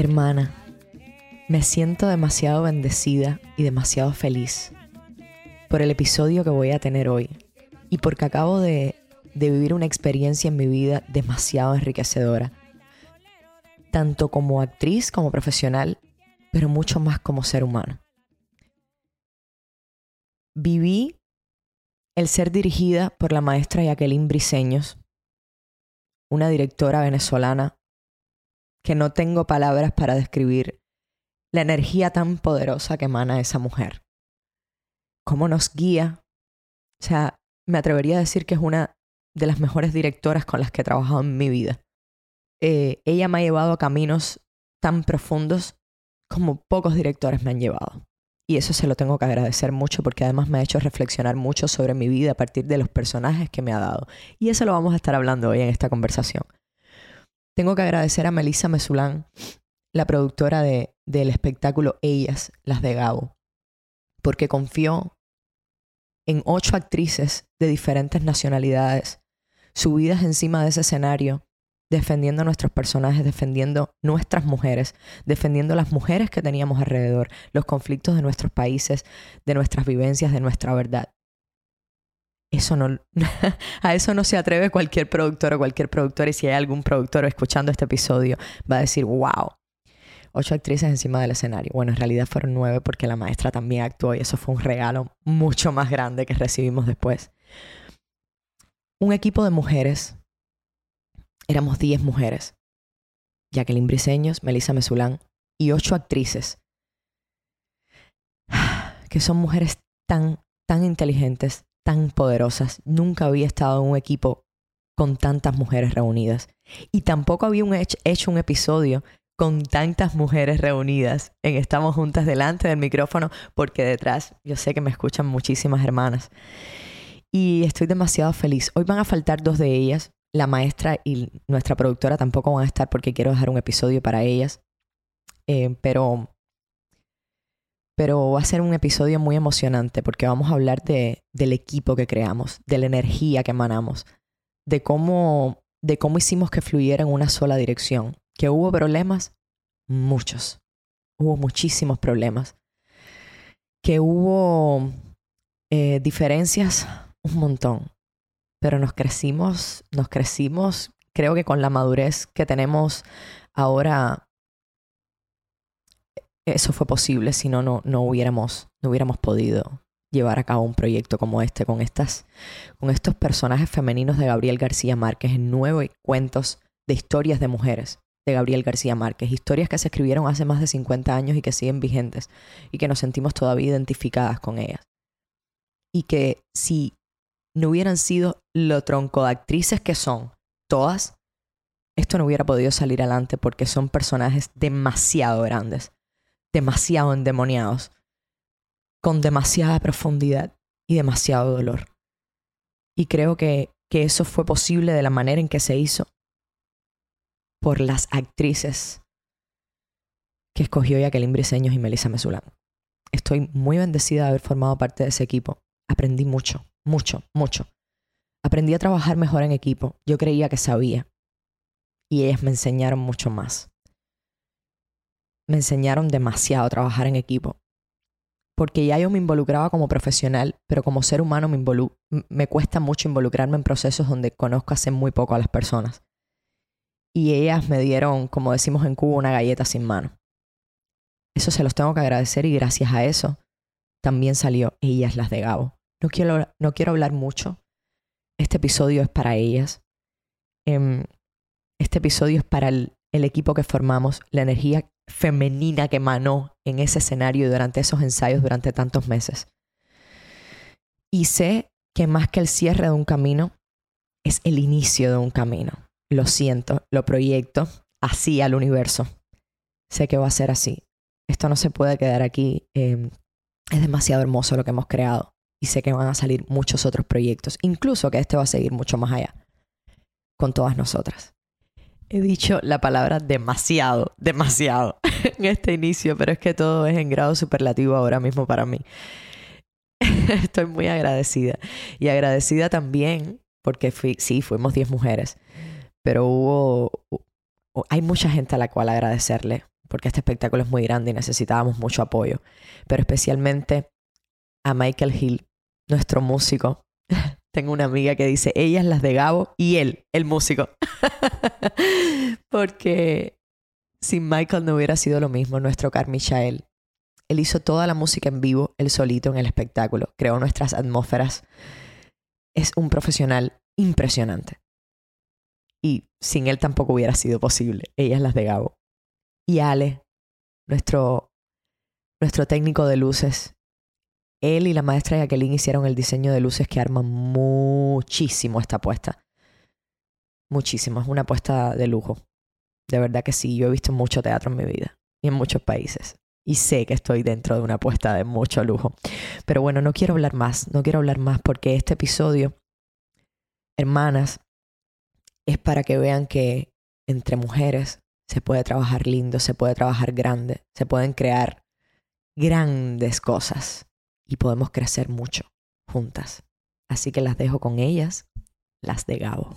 Hermana, me siento demasiado bendecida y demasiado feliz por el episodio que voy a tener hoy y porque acabo de, vivir una experiencia en mi vida demasiado enriquecedora, tanto como actriz como profesional, pero mucho más como ser humano. Viví el ser dirigida por la maestra Jacqueline Briseños, una directora venezolana que no tengo palabras para describir la energía tan poderosa que emana esa mujer. Cómo nos guía. O sea, me atrevería a decir que es una de las mejores directoras con las que he trabajado en mi vida. Eh, ella me ha llevado a caminos tan profundos como pocos directores me han llevado. Y eso se lo tengo que agradecer mucho porque además me ha hecho reflexionar mucho sobre mi vida a partir de los personajes que me ha dado. Y eso lo vamos a estar hablando hoy en esta conversación. Tengo que agradecer a Melissa Mesulán, la productora de, del espectáculo Ellas, las de Gabo, porque confió en ocho actrices de diferentes nacionalidades, subidas encima de ese escenario, defendiendo nuestros personajes, defendiendo nuestras mujeres, defendiendo las mujeres que teníamos alrededor, los conflictos de nuestros países, de nuestras vivencias, de nuestra verdad. Eso no, a eso no se atreve cualquier productor o cualquier productora y si hay algún productor escuchando este episodio va a decir, wow, ocho actrices encima del escenario. Bueno, en realidad fueron nueve porque la maestra también actuó y eso fue un regalo mucho más grande que recibimos después. Un equipo de mujeres, éramos diez mujeres, Jacqueline Briseños, Melissa Mesulán y ocho actrices, que son mujeres tan, tan inteligentes, tan poderosas. Nunca había estado en un equipo con tantas mujeres reunidas. Y tampoco había hecho un episodio con tantas mujeres reunidas en Estamos Juntas delante del micrófono, porque detrás yo sé que me escuchan muchísimas hermanas. Y estoy demasiado feliz. Hoy van a faltar dos de ellas. La maestra y nuestra productora tampoco van a estar porque quiero dejar un episodio para ellas. Eh, pero, pero va a ser un episodio muy emocionante porque vamos a hablar de, del equipo que creamos, de la energía que emanamos, de cómo, de cómo hicimos que fluyera en una sola dirección. ¿Que hubo problemas? Muchos. Hubo muchísimos problemas. Que hubo eh, diferencias, un montón. Pero nos crecimos, nos crecimos, creo que con la madurez que tenemos ahora, eso fue posible, si no, no, hubiéramos, no hubiéramos podido llevar a cabo un proyecto como este, con, estas, con estos personajes femeninos de Gabriel García Márquez en nueve cuentos de historias de mujeres de Gabriel García Márquez, historias que se escribieron hace más de 50 años y que siguen vigentes y que nos sentimos todavía identificadas con ellas. Y que si no hubieran sido lo tronco de actrices que son, todas, esto no hubiera podido salir adelante porque son personajes demasiado grandes, demasiado endemoniados, con demasiada profundidad y demasiado dolor. Y creo que, que eso fue posible de la manera en que se hizo por las actrices que escogió Jacqueline Briseños y Melissa Mesulán. Estoy muy bendecida de haber formado parte de ese equipo. Aprendí mucho, mucho, mucho. Aprendí a trabajar mejor en equipo. Yo creía que sabía. Y ellas me enseñaron mucho más. Me enseñaron demasiado a trabajar en equipo. Porque ya yo me involucraba como profesional, pero como ser humano me, me cuesta mucho involucrarme en procesos donde conozco hace muy poco a las personas y ellas me dieron, como decimos en Cuba, una galleta sin mano. Eso se los tengo que agradecer y gracias a eso también salió Ellas las de Gabo. No quiero, no quiero hablar mucho. Este episodio es para ellas. Eh, este episodio es para el, el equipo que formamos, la energía femenina que emanó en ese escenario durante esos ensayos durante tantos meses. Y sé que más que el cierre de un camino, es el inicio de un camino lo siento, lo proyecto así al universo. Sé que va a ser así. Esto no se puede quedar aquí. Eh, es demasiado hermoso lo que hemos creado. y sé que van a salir muchos otros proyectos, incluso que este va a seguir mucho más allá con todas nosotras. He dicho la palabra demasiado, demasiado en este inicio, pero es que todo es en grado superlativo ahora mismo para mí. Estoy muy agradecida. Y agradecida también porque sí, fuimos 10 mujeres, pero hubo, hay mucha gente a la cual agradecerle, porque este espectáculo es muy grande y necesitábamos mucho apoyo, pero especialmente a Michael Hill, nuestro músico. Tengo una amiga que dice, ellas las de Gabo y él, el músico. porque sin Michael no hubiera sido lo mismo nuestro Carmichael. Él hizo toda la música en vivo, él solito en el espectáculo, creó nuestras atmósferas. Es un profesional impresionante. Y sin él tampoco hubiera sido posible. Ellas las de Gabo. Y Ale, nuestro, nuestro técnico de luces, él y la maestra Jacqueline hicieron el diseño de luces que arman muchísimo esta apuesta. Muchísimo, es una apuesta de lujo. De verdad que sí, yo he visto mucho teatro en mi vida y en muchos países. Y sé que estoy dentro de una apuesta de mucho lujo. Pero bueno, no quiero hablar más, no quiero hablar más porque este episodio, hermanas, es para que vean que entre mujeres se puede trabajar lindo, se puede trabajar grande, se pueden crear grandes cosas y podemos crecer mucho juntas. Así que las dejo con ellas, las de Gabo.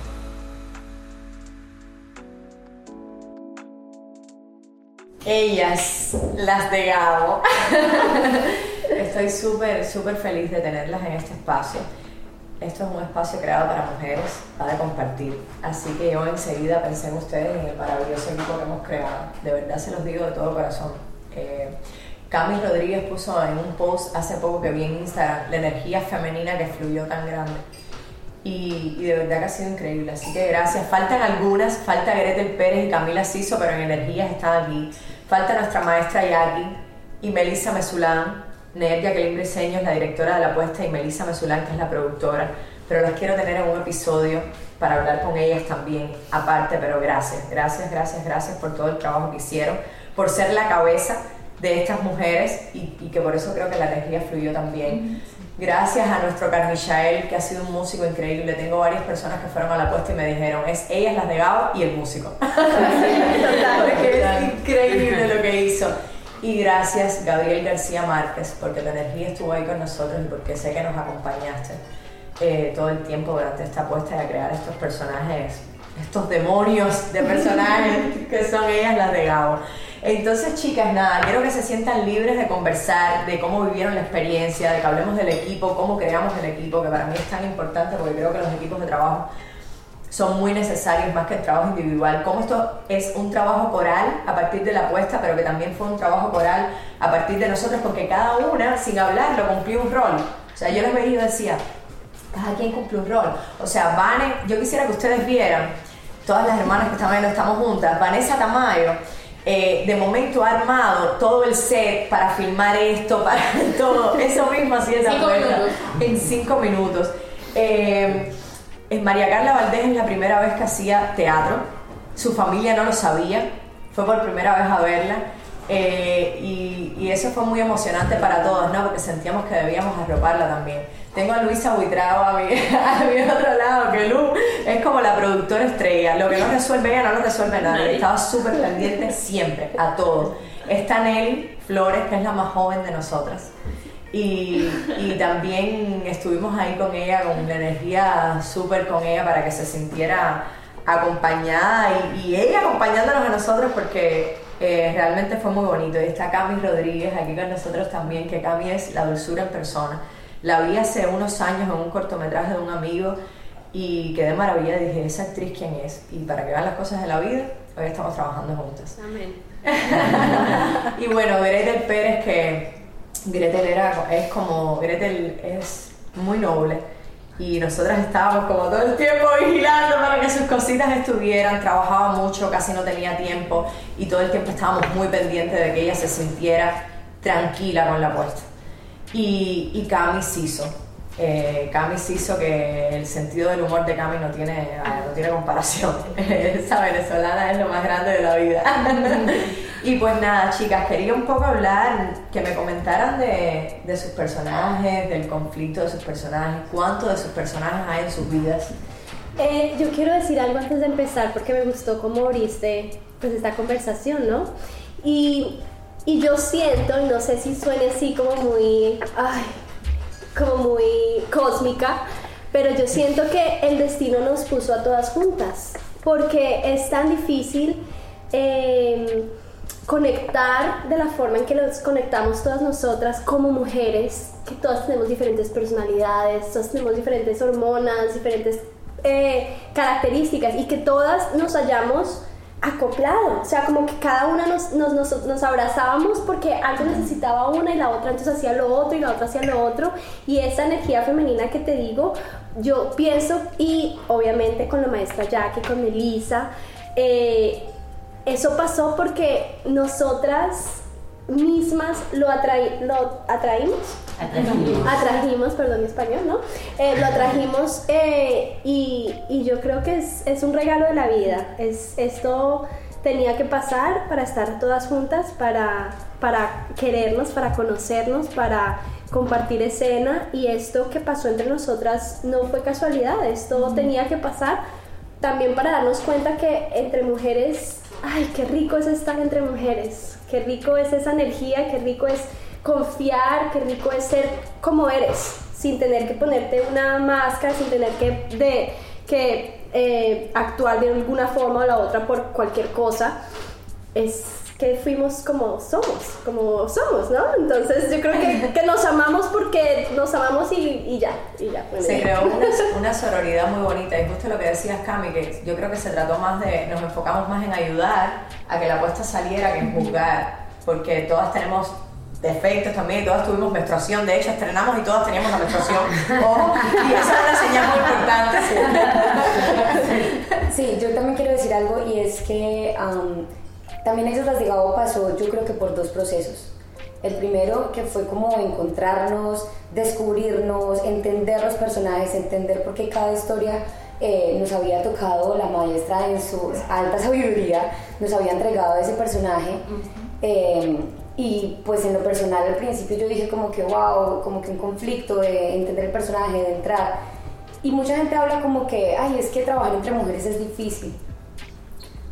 Ellas, las de Gabo. Estoy súper, súper feliz de tenerlas en este espacio. Esto es un espacio creado para mujeres, para compartir. Así que yo enseguida pensé en ustedes y en el maravilloso equipo que hemos creado. De verdad se los digo de todo corazón. Eh, Cami Rodríguez puso en un post hace poco que vi en Instagram la energía femenina que fluyó tan grande. Y, de verdad que ha sido increíble. Así que gracias. Faltan algunas, falta Gretel Pérez y Camila Siso, pero en energías están aquí. Falta nuestra maestra Yagi y Melissa Mesulán, Nerdia Jacqueline Briseño es la directora de la apuesta y Melissa Mesulán que es la productora, pero las quiero tener en un episodio para hablar con ellas también aparte, pero gracias, gracias, gracias, gracias por todo el trabajo que hicieron, por ser la cabeza de estas mujeres y, y que por eso creo que la energía fluyó también. Gracias a nuestro Carmichael, que ha sido un músico increíble. Tengo varias personas que fueron a la puesta y me dijeron, es ella, las de Gabo y el músico. es increíble lo que hizo. Y gracias Gabriel García Márquez, porque la energía estuvo ahí con nosotros y porque sé que nos acompañaste eh, todo el tiempo durante esta apuesta de crear estos personajes, estos demonios de personajes que son ellas las de Gabo. Entonces, chicas, nada, quiero que se sientan libres de conversar, de cómo vivieron la experiencia, de que hablemos del equipo, cómo creamos el equipo, que para mí es tan importante porque creo que los equipos de trabajo son muy necesarios más que el trabajo individual. Cómo esto es un trabajo coral a partir de la apuesta, pero que también fue un trabajo coral a partir de nosotros, porque cada una, sin hablarlo, cumplió un rol. O sea, yo les veía y decía, cada quien cumple un rol. O sea, Vane, yo quisiera que ustedes vieran, todas las hermanas que están viendo estamos juntas, Vanessa Tamayo eh, de momento ha armado todo el set para filmar esto, para todo. Eso mismo así es En cinco minutos. Eh, María Carla Valdés es la primera vez que hacía teatro. Su familia no lo sabía. Fue por primera vez a verla. Eh, y, y, eso fue muy emocionante para todos, ¿no? Porque sentíamos que debíamos arroparla también. Tengo a Luisa Buitrago a mi, a mi otro lado, que Lu es como la productora estrella. Lo que no resuelve ella no lo resuelve nadie. Estaba súper pendiente siempre, a todo. Está Nelly Flores, que es la más joven de nosotras. Y, y también estuvimos ahí con ella, con la energía súper con ella para que se sintiera acompañada y, y ella acompañándonos a nosotros porque eh, realmente fue muy bonito. Y está Cami Rodríguez aquí con nosotros también, que Cami es la dulzura en persona. La vi hace unos años en un cortometraje de un amigo y quedé maravillada y dije, ¿esa actriz quién es? Y para que vean las cosas de la vida, hoy estamos trabajando juntas. Amén. y bueno, Gretel Pérez, que Gretel era, es como, Gretel es muy noble y nosotras estábamos como todo el tiempo vigilando para que sus cositas estuvieran, trabajaba mucho, casi no tenía tiempo y todo el tiempo estábamos muy pendientes de que ella se sintiera tranquila con la puesta. Y, y Cami hizo. Eh, Cami hizo que el sentido del humor de Cami no tiene, no tiene comparación. Esa venezolana es lo más grande de la vida. y pues nada, chicas, quería un poco hablar, que me comentaran de, de, sus personajes, del conflicto de sus personajes, cuánto de sus personajes hay en sus vidas. Eh, yo quiero decir algo antes de empezar porque me gustó cómo abriste pues esta conversación, ¿no? Y, y yo siento, y no sé si suene así como muy, ay, como muy cósmica, pero yo siento que el destino nos puso a todas juntas, porque es tan difícil em, conectar de la forma en que nos conectamos todas nosotras como mujeres, que todas tenemos diferentes personalidades, todas tenemos diferentes hormonas, diferentes eh, características y que todas nos hallamos acoplado, o sea, como que cada una nos, nos, nos, nos, abrazábamos porque algo necesitaba una y la otra entonces hacía lo otro y la otra hacía lo otro. Y esa energía femenina que te digo, yo pienso y obviamente con la maestra Jackie, con Melissa, eh, eso pasó porque nosotras mismas lo, atraí, lo atraímos. Atrajimos. Atrajimos, perdón, español, ¿no? Eh, lo atrajimos eh, y, y, yo creo que es, es, un regalo de la vida. Es, esto tenía que pasar para estar todas juntas, para, para querernos, para conocernos, para compartir escena y esto que pasó entre nosotras no fue casualidad, esto tenía que pasar también para darnos cuenta que entre mujeres, ay, qué rico es estar entre mujeres, Qué rico es esa energía, qué rico es confiar, qué rico es ser como eres, sin tener que ponerte una máscara, sin tener que, de, que eh, actuar de alguna forma o la otra por cualquier cosa. Es que fuimos como somos, como somos, ¿no? Entonces yo creo que, que nos amamos porque nos amamos y, y ya, y ya. se creó una, una, sororidad muy bonita y justo lo que decías Cami, que yo creo que se trató más de, nos enfocamos más en ayudar a que la apuesta saliera que en juzgar, porque todas tenemos defectos también, todas tuvimos menstruación, de hecho estrenamos y todas teníamos la menstruación, ojo, y esa es una señal muy importante. Sí. yo también quiero decir algo y es que um, también eso Gabo pasó yo creo que por dos procesos. El primero que fue como encontrarnos, descubrirnos, entender los personajes, entender por qué cada historia eh, nos había tocado la maestra en su alta sabiduría, nos había entregado ese personaje. Eh, y pues en lo personal al principio yo dije como que wow, como que un conflicto de entender el personaje, de entrar. Y mucha gente habla como que, ay, es que trabajar entre mujeres es difícil.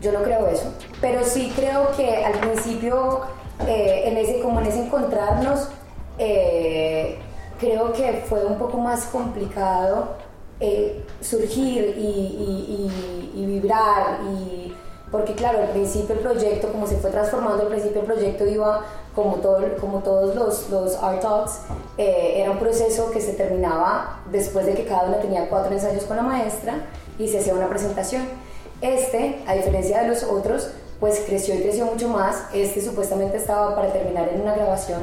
Yo no creo eso, pero sí creo que al principio, eh, en ese, como en ese encontrarnos, eh, creo que fue un poco más complicado eh, surgir y, y, y, y, vibrar, y, porque claro, al principio el proyecto, como se fue transformando, al principio el proyecto iba, como, todo, como todos los, los Art Talks, era un proceso que se terminaba después de que cada una tenía cuatro ensayos con la maestra y se hacía una presentación. Este, a diferencia de los otros, pues creció y creció mucho más. Este supuestamente estaba para terminar en una grabación,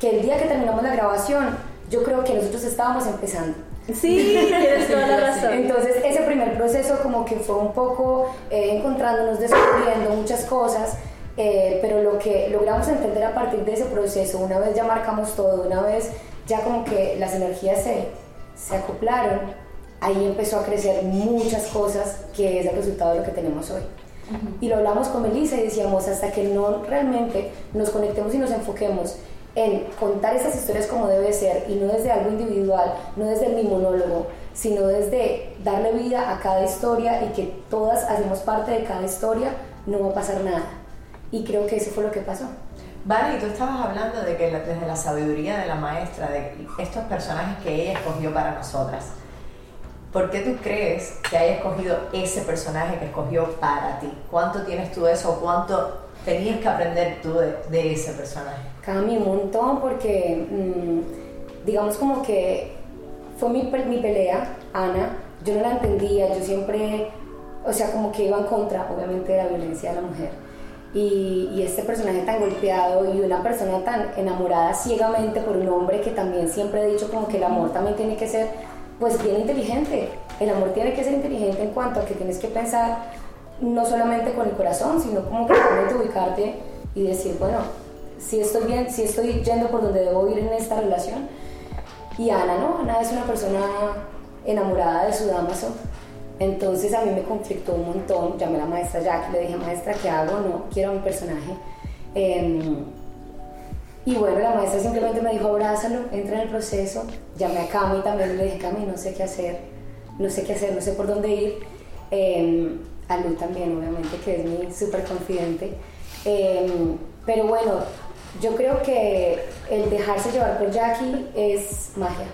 que el día que terminamos la grabación, yo creo que nosotros estábamos empezando. Sí, tienes toda la razón. Entonces, ese primer proceso como que fue un poco eh, encontrándonos, descubriendo muchas cosas, eh, pero lo que logramos entender a partir de ese proceso, una vez ya marcamos todo, una vez ya como que las energías se, se acoplaron, ahí empezó a crecer muchas cosas que es el resultado de lo que tenemos hoy. Y lo hablamos con Melissa y decíamos, hasta que no realmente nos conectemos y nos enfoquemos en contar esas historias como debe ser y no desde algo individual, no desde mi monólogo, sino desde darle vida a cada historia y que todas hacemos parte de cada historia, no va a pasar nada. Y creo que eso fue lo que pasó. Vale, y tú estabas hablando de que desde la sabiduría de la maestra, de estos personajes que ella escogió para nosotras. ¿Por qué tú crees que haya escogido ese personaje que escogió para ti? ¿Cuánto tienes tú de eso? ¿Cuánto tenías que aprender tú de, ese personaje? Cambia un montón porque, mm, digamos como que fue mi, mi pelea, Ana, yo no la entendía, yo siempre, o sea, como que iba en contra, obviamente, de la violencia de la mujer. Y, y, este personaje tan golpeado y una persona tan enamorada ciegamente por un hombre que también siempre he dicho como que el amor también tiene que ser pues bien inteligente. El amor tiene que ser inteligente en cuanto a que tienes que pensar no solamente con el corazón, sino como que realmente ubicarte y decir, bueno, si estoy bien, si estoy yendo por donde debo ir en esta relación. Y Ana no, Ana es una persona enamorada de su Damaso. Entonces a mí me conflictó un montón. Llamé a la maestra Jackie, le dije, maestra, ¿qué hago? No, quiero a mi personaje. Em, y bueno, la maestra simplemente me dijo, abrázalo, entra en el proceso. Llamé a Cami también, le dije, Cami, no sé qué hacer, no sé qué hacer, no sé por dónde ir. Eh, a Lu también, obviamente, que es mi súper confidente. Em, pero bueno, yo creo que el dejarse llevar por Jackie es magia.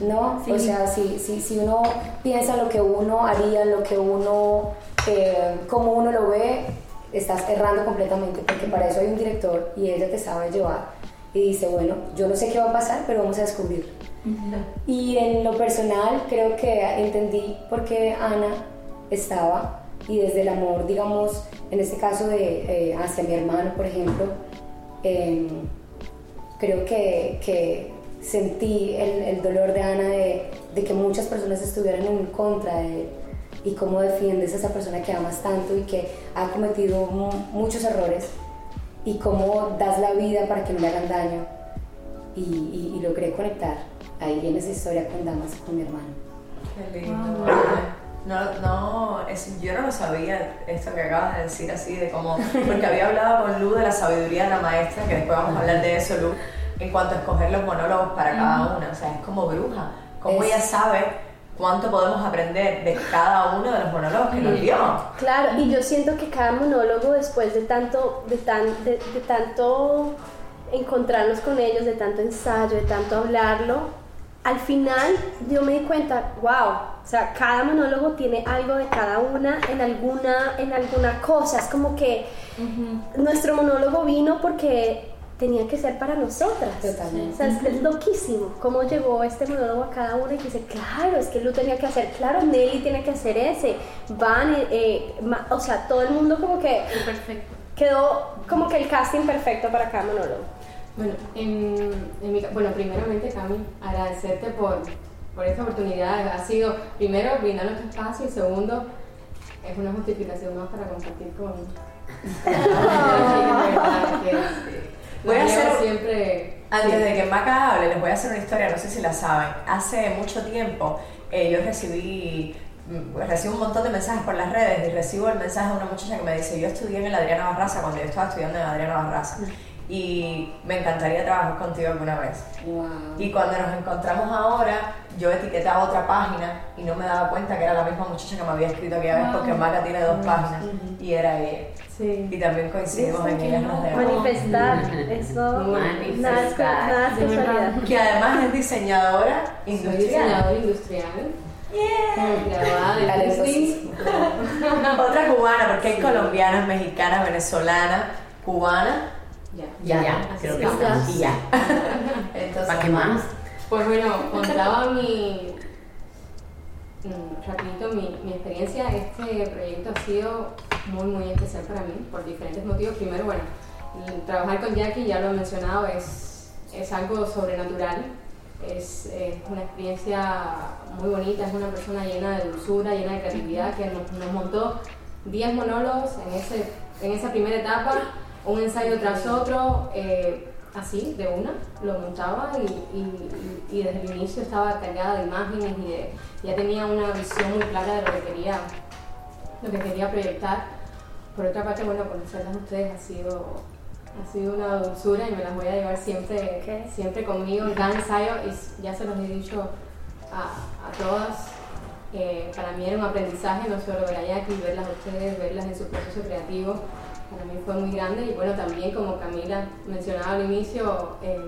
¿No? O sea, si, si, si, uno piensa lo que uno haría, lo que uno, eh, como uno lo ve, estás errando completamente, porque para eso hay un director y ella te sabe llevar. Y dice, bueno, yo no sé qué va a pasar, pero vamos a descubrir. Y en lo personal creo que entendí por qué Ana estaba y desde el amor, digamos, en este caso de, eh, hacia mi hermano, por ejemplo, em, creo que, que sentí el, el, dolor de Ana de, de, que muchas personas estuvieran en contra de él y cómo defiendes a esa persona que amas tanto y que ha cometido muchos errores y cómo das la vida para que no le hagan daño. Y, y, y logré conectar ahí en esa historia con Damas, con mi hermano. Qué lindo. No, no, es, yo no lo sabía esto que acabas de decir así, de cómo, porque había hablado con Lu de la sabiduría de la maestra, que después vamos a hablar de eso, Lu, en cuanto a escoger los monólogos para cada una, o sea, es como bruja, como ella sabe cuánto podemos aprender de cada uno de los monólogos que nos dio. Claro, y yo siento que cada monólogo después de tanto, de, tan, de, de tanto encontrarnos con ellos, de tanto ensayo, de tanto hablarlo, al final yo me di cuenta, wow, o sea, cada monólogo tiene algo de cada una en alguna, en alguna cosa. Es como que nuestro monólogo vino porque tenía que ser para nosotras. Totalmente. O sea, es, es, loquísimo cómo llegó este monólogo a cada una y que dice, claro, es que Lu tenía que hacer, claro, Nelly tiene que hacer ese, Van, eh, eh, o sea, todo el mundo como que perfecto. quedó como que el casting perfecto para cada monólogo. Bueno, en, en mi, bueno primeramente, Cami, agradecerte por por esta oportunidad. Ha sido, primero, brindarnos este espacio y segundo, es una justificación más para compartir con... voy a hacer siempre antes de que Maca hable les voy a hacer una historia no sé si la saben. Hace mucho tiempo eh, yo recibí recibo un montón de mensajes por las redes y recibo el mensaje de una muchacha que me dice yo estudié en el Adriana Barraza cuando yo estaba estudiando en Adriana Barraza y me encantaría trabajar contigo alguna vez. Wow. Y cuando nos encontramos ahora, yo etiquetaba otra página y no me daba cuenta que era la misma muchacha que me había escrito aquella vez porque Maca tiene dos páginas y era ella. Sí. Y también coincidimos en ellas nos Manifestar, eso Manifestar. nada es casualidad. Que además es diseñadora industrial. diseñador industrial. Talentosísimo. Disney. Otra cubana, porque hay colombianas, mexicanas, venezolanas, cubanas. Ya. Ya, creo que estamos. Y ya. Entonces, ¿Para qué más? Pues bueno, contaba mi. mm, Rapidito mi, mi experiencia. Este proyecto ha sido muy, muy especial para mí por diferentes motivos. Primero, bueno, trabajar con Jackie, ya lo he mencionado, es, es algo sobrenatural. Es, es una experiencia muy bonita, es una persona llena de dulzura, llena de creatividad que nos, nos montó 10 monólogos en, ese, en esa primera etapa, un ensayo tras otro. eh, así, de una, lo montaba y, y- y- desde el inicio estaba cargada de imágenes y de- ya tenía una visión muy clara de lo que quería, lo que quería proyectar. Por otra parte, bueno, conocerlas a ustedes ha sido, ha sido una dulzura y me las voy a llevar siempre, siempre conmigo en cada ensayo y ya se los he dicho a, a todas. eh, para mí era un aprendizaje, no solo ver a Jackie, verlas a ustedes, verlas en su proceso creativo, para mí fue muy grande y bueno, también como Camila mencionaba al inicio, eh,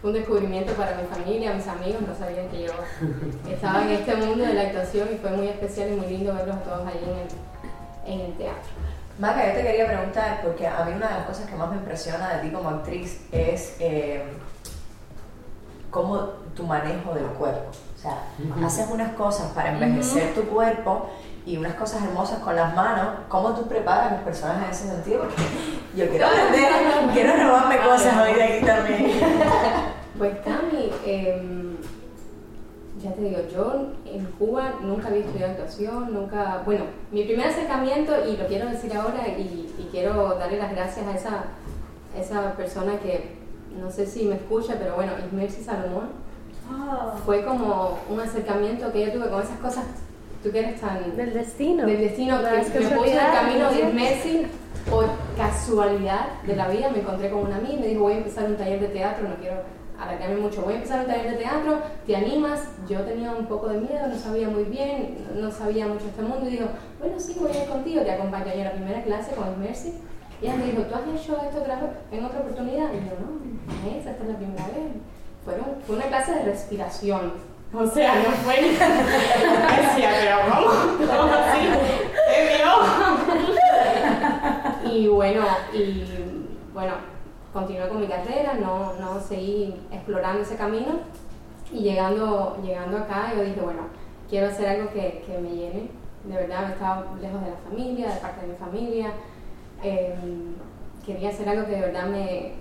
fue un descubrimiento para mi familia, mis amigos, no sabían que yo estaba en este mundo de la actuación y fue muy especial y muy lindo verlos a todos ahí en el, en el teatro. Maca, yo te quería preguntar, porque a mí una de las cosas que más me impresiona de ti como actriz es eh, cómo tu manejo del cuerpo. O sea, haces unas cosas para envejecer tu cuerpo y unas cosas hermosas con las manos. ¿Cómo tú preparas los personajes en ese sentido? Porque yo quiero aprender, quiero robarme cosas hoy de aquí también. Pues Cami, em, ya te digo, yo en Cuba nunca había estudiado actuación, nunca, bueno, mi primer acercamiento, y lo quiero decir ahora, y, quiero darle las gracias a esa, esa persona que, no sé si me escucha, pero bueno, Ismersi Salomón, ah. fue como un acercamiento que yo tuve con esas cosas, tú que eres tan... Del destino. Del destino, que, me puso en el camino de Ismersi, por casualidad de la vida, me encontré con una amiga y me dijo, voy a empezar un taller de teatro, no quiero alargarme mucho, voy a empezar un taller de teatro, ¿te animas? Yo tenía un poco de miedo, no sabía muy bien, no sabía mucho este mundo y digo, bueno, sí, voy a ir contigo, te acompaño a la primera clase con Mercy. Y ella me dijo, ¿tú has hecho esto en otra oportunidad? Y yo, no, esa, esta es la primera vez. Fueron, fue una clase de respiración. O sea, no fue. Decía, pero ¿cómo? ¿Cómo así? ¿Qué Y bueno, y bueno, continué con mi carrera, no, no seguí explorando ese camino y llegando, llegando acá yo dije, bueno, quiero hacer algo que, que me llene, de verdad me estaba lejos de la familia, de parte de mi familia, em, quería hacer algo que de verdad me,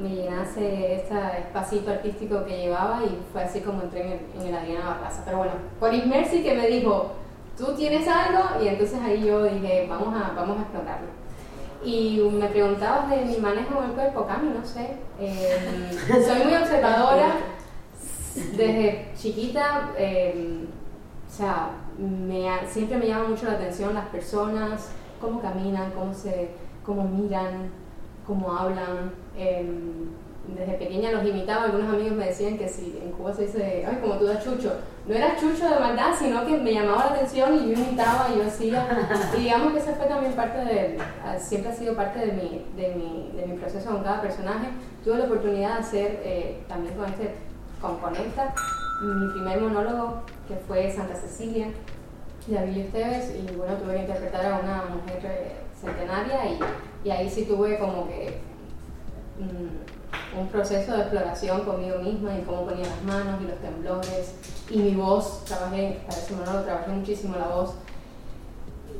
me llenase ese espacito artístico que llevaba y fue así como entré en el, en el Adriana Barraza. Pero bueno, por Ismersi que me dijo, tú tienes algo y entonces ahí yo dije, vamos a, vamos a explorarlo. Y me preguntabas de mi manejo con el cuerpo, Cami, no sé. Em, soy muy observadora. Desde chiquita, em, o sea, me, siempre me llama mucho la atención las personas, cómo caminan, cómo, se, cómo miran, cómo hablan. Em, desde pequeña los imitaba, algunos amigos me decían que si en Cuba se dice, ay, como tú das chucho, no era chucho de maldad, sino que me llamaba la atención y yo imitaba y yo hacía, y digamos que esa fue también parte de, ah, siempre ha sido parte de mi, de mi, de mi proceso con cada personaje. Tuve la oportunidad de hacer eh, también con este, componente mi primer monólogo, que fue Santa Cecilia, de Avilio Esteves, y bueno, tuve que interpretar a una mujer eh, centenaria y, y ahí sí tuve como que... Mm, un proceso de exploración conmigo misma y cómo ponía las manos y los temblores. Y mi voz, trabajé, para ese monólogo trabajé muchísimo la voz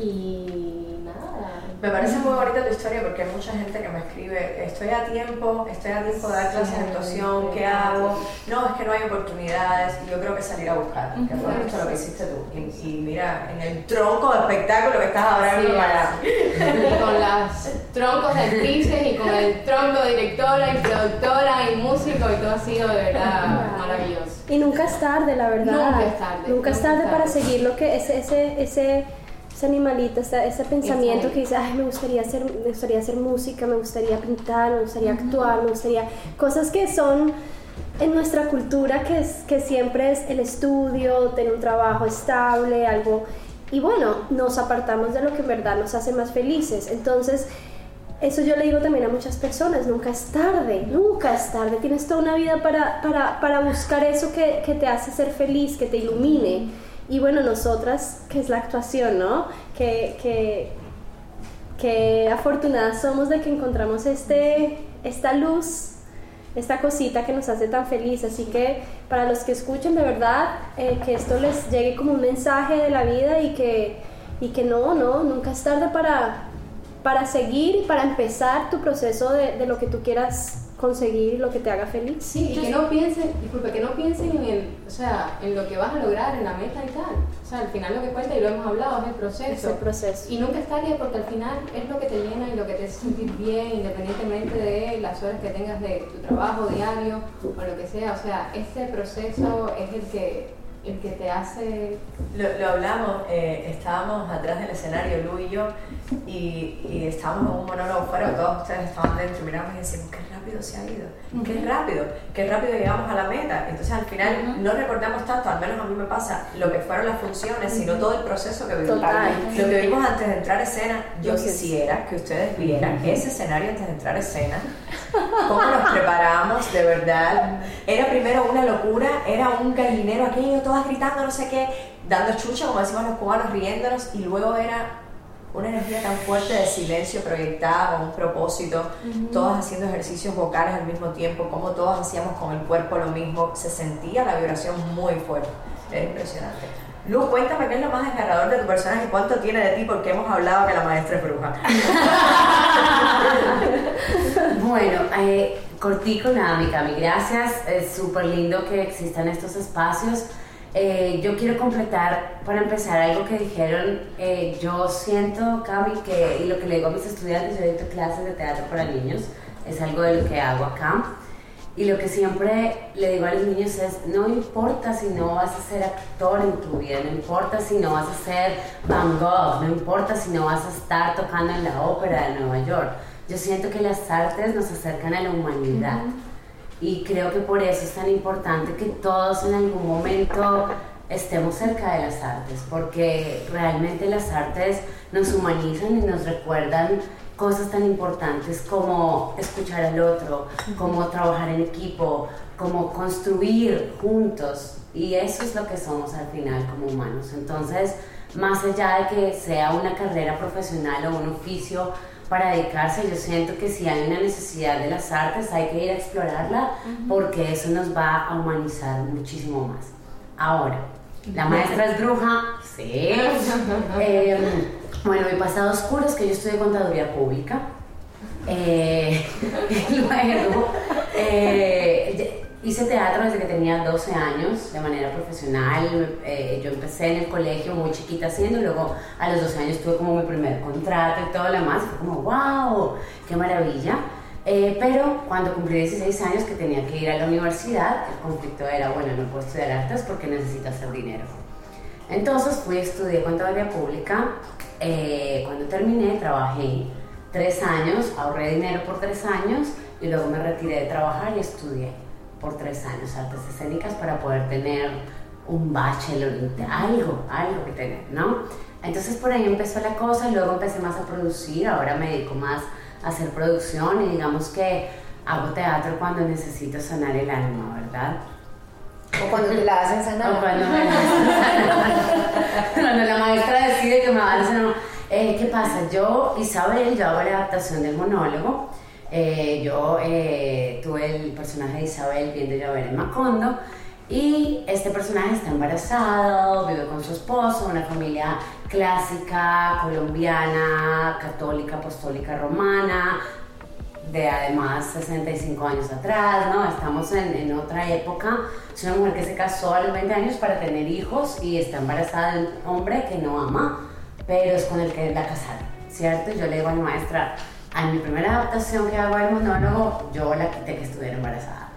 y nada. Me parece muy bonita tu historia porque hay mucha gente que me escribe, estoy a tiempo, estoy a tiempo de dar clases de actuación, ¿qué hago? No, es que no hay oportunidades y yo creo que salir a buscar, que fue justo lo que hiciste tú. Y, mira, en el tronco de espectáculo que estás ahora sí, con los troncos de actrices y con el tronco de directora y productora y músico y todo ha sido de verdad maravilloso. Y nunca es tarde, la verdad. Nunca es tarde. Nunca, es tarde, para seguir lo que ese, ese, ese ese animalito, ese, pensamiento que dice, ay, me gustaría, hacer, me gustaría hacer música, me gustaría pintar, me gustaría actuar, me gustaría... Cosas que son en nuestra cultura que, es, que siempre es el estudio, tener un trabajo estable, algo... Y bueno, nos apartamos de lo que en verdad nos hace más felices. Entonces, eso yo le digo también a muchas personas, nunca es tarde, nunca es tarde. Tienes toda una vida para, para, para buscar eso que, que, te hace ser feliz, que te ilumine. Y bueno, nosotras, que es la actuación, ¿no? Que, que, afortunadas somos de que encontramos este, esta luz, esta cosita que nos hace tan feliz. Así que para los que escuchen, de verdad, eh, que esto les llegue como un mensaje de la vida y que, y que no, no, nunca es tarde para, para seguir y para empezar tu proceso de, de lo que tú quieras conseguir lo que te haga feliz. Sí, y que no piensen, disculpe, que no piensen en, el, o sea, en lo que vas a lograr, en la meta y tal. O sea, al final lo que cuenta, y lo hemos hablado, es el proceso. Es el proceso. Y nunca está bien porque al final es lo que te llena y lo que te hace sentir bien, independientemente de las horas que tengas de tu trabajo diario o lo que sea. O sea, este proceso es el que el que te hace... Lo, lo hablamos, eh, estábamos atrás del escenario, Lu y yo, y, y, estábamos en un monólogo fuera, todos ustedes estaban dentro miramos y decimos, qué rápido se ha ido, qué rápido, qué rápido llegamos a la meta. Entonces al final no recordamos tanto, al menos a mí me pasa, lo que fueron las funciones, sino todo el proceso que vivimos. Lo que vimos antes de entrar a escena, yo quisiera que ustedes vieran ese escenario antes de entrar a escena, cómo nos preparamos, de verdad. Era primero una locura, era un gallinero aquello, todas gritando, no sé qué, dando chucha, como decimos los cubanos, riéndonos, y luego era una energía tan fuerte de silencio proyectada con un propósito, todos haciendo ejercicios vocales al mismo tiempo, como todos hacíamos con el cuerpo lo mismo, se sentía la vibración muy fuerte, era impresionante. Lu, cuéntame qué es lo más desgarrador de tu personaje y cuánto tiene de ti, porque hemos hablado que la maestra es bruja. bueno, eh, cortico nada, mi Cami, gracias, es súper lindo que existan estos espacios eh, yo quiero completar, para empezar, algo que dijeron. Eh, yo siento, Cami, que, y lo que le digo a mis estudiantes, yo doy clases de teatro para niños, es algo de lo que hago acá. Y lo que siempre le digo a los niños es, no importa si no vas a ser actor en tu vida, no importa si no vas a ser Van Gogh, no importa si no vas a estar tocando en la ópera de Nueva York. Yo siento que las artes nos acercan a la humanidad. Y creo que por eso es tan importante que todos en algún momento estemos cerca de las artes, porque realmente las artes nos humanizan y nos recuerdan cosas tan importantes como escuchar al otro, como trabajar en equipo, como construir juntos. Y eso es lo que somos al final como humanos. Entonces, más allá de que sea una carrera profesional o un oficio, para dedicarse. Yo siento que si hay una necesidad de las artes hay que ir a explorarla porque eso nos va a humanizar muchísimo más. Ahora, la maestra es bruja, sí. Em, bueno, mi pasado oscuro es que yo estudié contaduría pública. Eh, luego, eh, Hice teatro desde que tenía 12 años de manera profesional. Eh, yo empecé en el colegio muy chiquita haciendo, luego a los 12 años tuve como mi primer contrato y todo lo demás. Fue como, wow, qué maravilla. Eh, pero cuando cumplí 16 años que tenía que ir a la universidad, el conflicto era, bueno, no puedo estudiar artes porque necesito hacer dinero. Entonces fui a estudiar contabilidad pública. Eh, cuando terminé, trabajé tres años, ahorré dinero por tres años y luego me retiré de trabajar y estudié por tres años artes escénicas para poder tener un bachelor, algo, algo que tener, ¿no? Entonces por ahí empezó la cosa, luego empecé más a producir, ahora me dedico más a hacer producción y digamos que hago teatro cuando necesito sanar el alma, ¿verdad? O cuando te la hacen sanar. O cuando me Cuando la maestra decide que me va a sanar. Eh, ¿Qué pasa? Yo, Isabel, yo hago la adaptación del monólogo eh, yo eh, tuve el personaje de Isabel viendo llover en Macondo y este personaje está embarazado, vive con su esposo, una familia clásica, colombiana, católica, apostólica, romana, de además 65 años atrás, ¿no? Estamos en, en, otra época. Es una mujer que se casó a los 20 años para tener hijos y está embarazada de un hombre que no ama, pero es con el que la casaron, ¿cierto? Yo le digo a mi maestra, a mi primera adaptación que hago al monólogo, yo la quité que estuviera embarazada.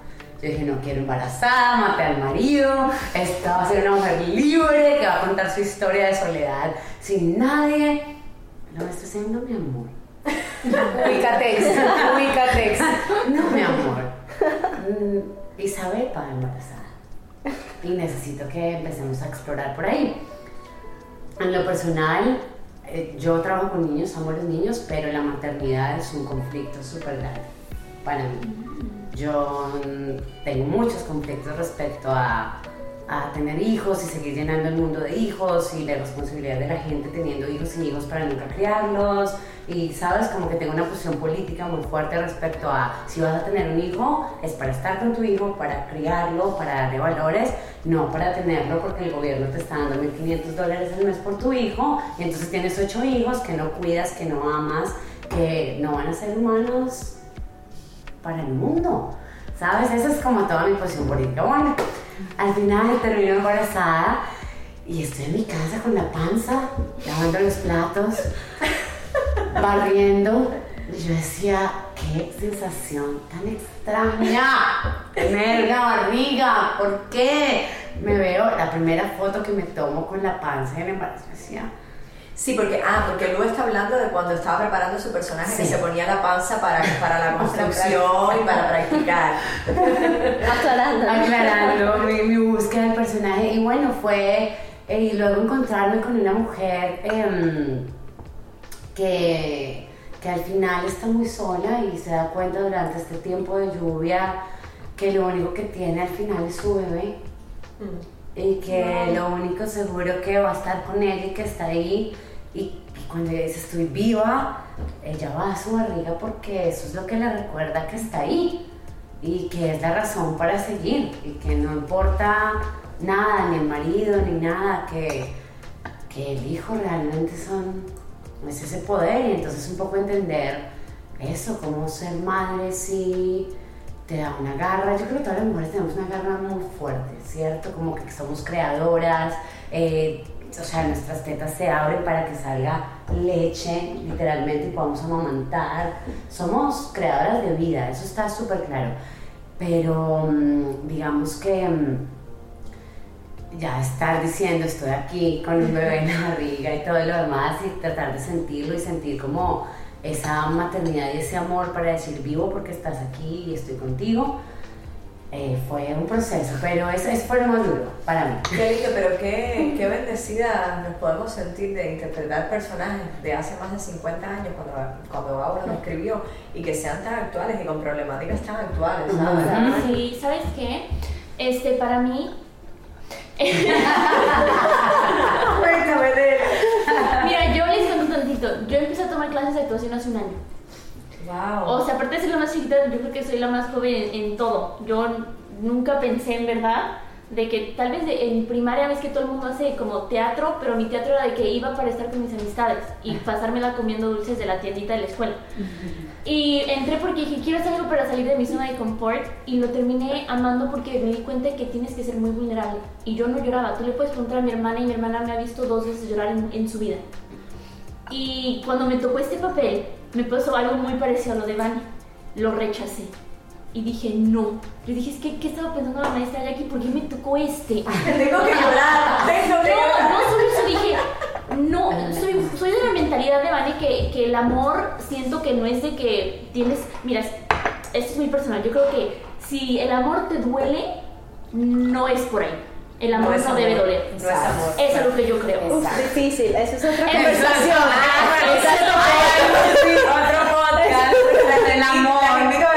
Yo dije, no quiero embarazada, maté al marido, esta va a ser una mujer libre que va a contar su historia de soledad sin nadie. Lo estoy haciendo, mi amor. Ubicatex, ubicatex. No, mi amor. Mm, Isabel va embarazada. Y necesito que empecemos a explorar por ahí. En lo personal, eh, yo trabajo con niños, amo a los niños, pero la maternidad es un conflicto súper grande para mí. Yo mm, tengo muchos conflictos respecto a a tener hijos y seguir llenando el mundo de hijos y la responsabilidad de la gente teniendo hijos y hijos para nunca criarlos. Y sabes, como que tengo una posición política muy fuerte respecto a si vas a tener un hijo, es para estar con tu hijo, para criarlo, para darle valores, no para tenerlo porque el gobierno te está dando 1.500 dólares al mes por tu hijo y entonces tienes ocho hijos que no cuidas, que no amas, que no van a ser humanos para el mundo. ¿Sabes? Esa es como toda mi posición política. Al final termino embarazada y estoy en mi casa con la panza, lavando los platos, barriendo. Y yo decía, qué sensación tan extraña tener una barriga, ¿por qué? Me veo la primera foto que me tomo con la panza en el embarazo, decía, Sí, porque, ah, porque luego está hablando de cuando estaba preparando su personaje que se ponía la panza para, para la construcción y para practicar. Aclarando. Aclarando mi, mi, búsqueda del personaje. Y bueno, fue. Eh, y luego encontrarme con una mujer eh, que, que al final está muy sola y se da cuenta durante este tiempo de lluvia que lo único que tiene al final es su bebé. Mm y que lo único seguro que va a estar con ella y que está ahí y, cuando ella dice estoy viva, ella va a su barriga porque eso es lo que le recuerda que está ahí y que es la razón para seguir y que no importa nada, ni el marido, ni nada, que, que el hijo realmente son, es ese poder y entonces un poco entender eso, cómo ser madre si te da una garra. Yo creo que todas las mujeres tenemos una garra muy fuerte, ¿cierto? Como que somos creadoras, eh, o sea, nuestras tetas se abren para que salga leche, literalmente, y podamos amamantar. Somos creadoras de vida, eso está súper claro. Pero mm, digamos que mm, ya estar diciendo estoy aquí con un bebé en la barriga y todo lo demás y tratar de sentirlo y sentir como esa maternidad y ese amor para decir vivo porque estás aquí y estoy contigo. Eh, fue un proceso, pero eso, fue lo más duro para mí. Qué pero qué, qué bendecida nos podemos sentir de interpretar personajes de hace más de 50 años, cuando, cuando Aura lo escribió, y que sean tan actuales y con problemáticas tan actuales, ¿sabes? Sí, ¿sabes qué? Este, para mí... Mira, yo les cuento un tantito. Yo empecé a tomar clases de actuación hace un año. Wow. O sea, aparte de ser la más chiquita, yo creo que soy la más joven en, todo. Yo nunca pensé en verdad de que tal vez en primaria ves que todo el mundo hace como teatro, pero mi teatro era de que iba para estar con mis amistades y pasármela comiendo dulces de la tiendita de la escuela. Y entré porque dije, quiero hacer algo para salir de mi zona de confort y lo terminé amando porque me di cuenta de que tienes que ser muy vulnerable. Y yo no lloraba. Tú le puedes preguntar a mi hermana y mi hermana me ha visto dos veces llorar en, en su vida. Y cuando me tocó este papel, me pasó algo muy parecido a lo de Vani. Lo rechacé. Y dije, no. Yo dije, es que, ¿qué estaba pensando la maestra aquí? ¿Por qué me tocó este? tengo que llorar, tengo que llorar. No, solo eso dije, no, soy, soy de la mentalidad de Vani que, que el amor siento que no es de que tienes, mira, esto es muy personal. Yo creo que si el amor te duele, no es por ahí. El amor no, debe doler. No es amor. Eso es lo que yo creo. Uf, difícil, eso es otra conversación. otro podcast. El amor.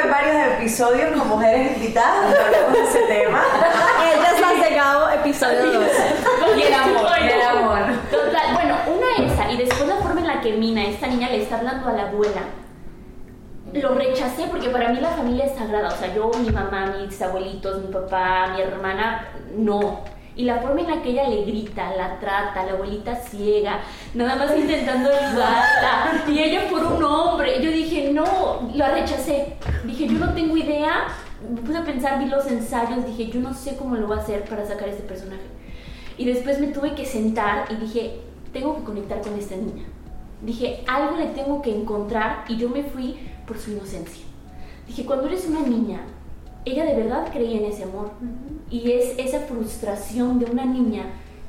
Episodios con mujeres invitadas hablamos de ese tema. Ellas las de Gabo, episodio 2. Y el amor. Y el amor. Total. Bueno, una esa. Y después la forma en la que Mina, esta niña, le está hablando a la abuela lo rechacé porque para mí la familia es sagrada. O sea, yo, mi mamá, mis abuelitos, mi papá, mi hermana, no. Y la forma en la que ella le grita, la trata, la abuelita ciega, nada más intentando ayudarla, y ella por un hombre. Yo dije, no, la rechacé. Dije, yo no tengo idea. Me puse a pensar, vi los ensayos, dije, yo no sé cómo lo voy a hacer para sacar este personaje. Y después me tuve que sentar y dije, tengo que conectar con esta niña. Dije, algo le tengo que encontrar y yo me fui por su inocencia. Dije, cuando eres una niña, ella de verdad creía en ese amor. Y es esa frustración de una niña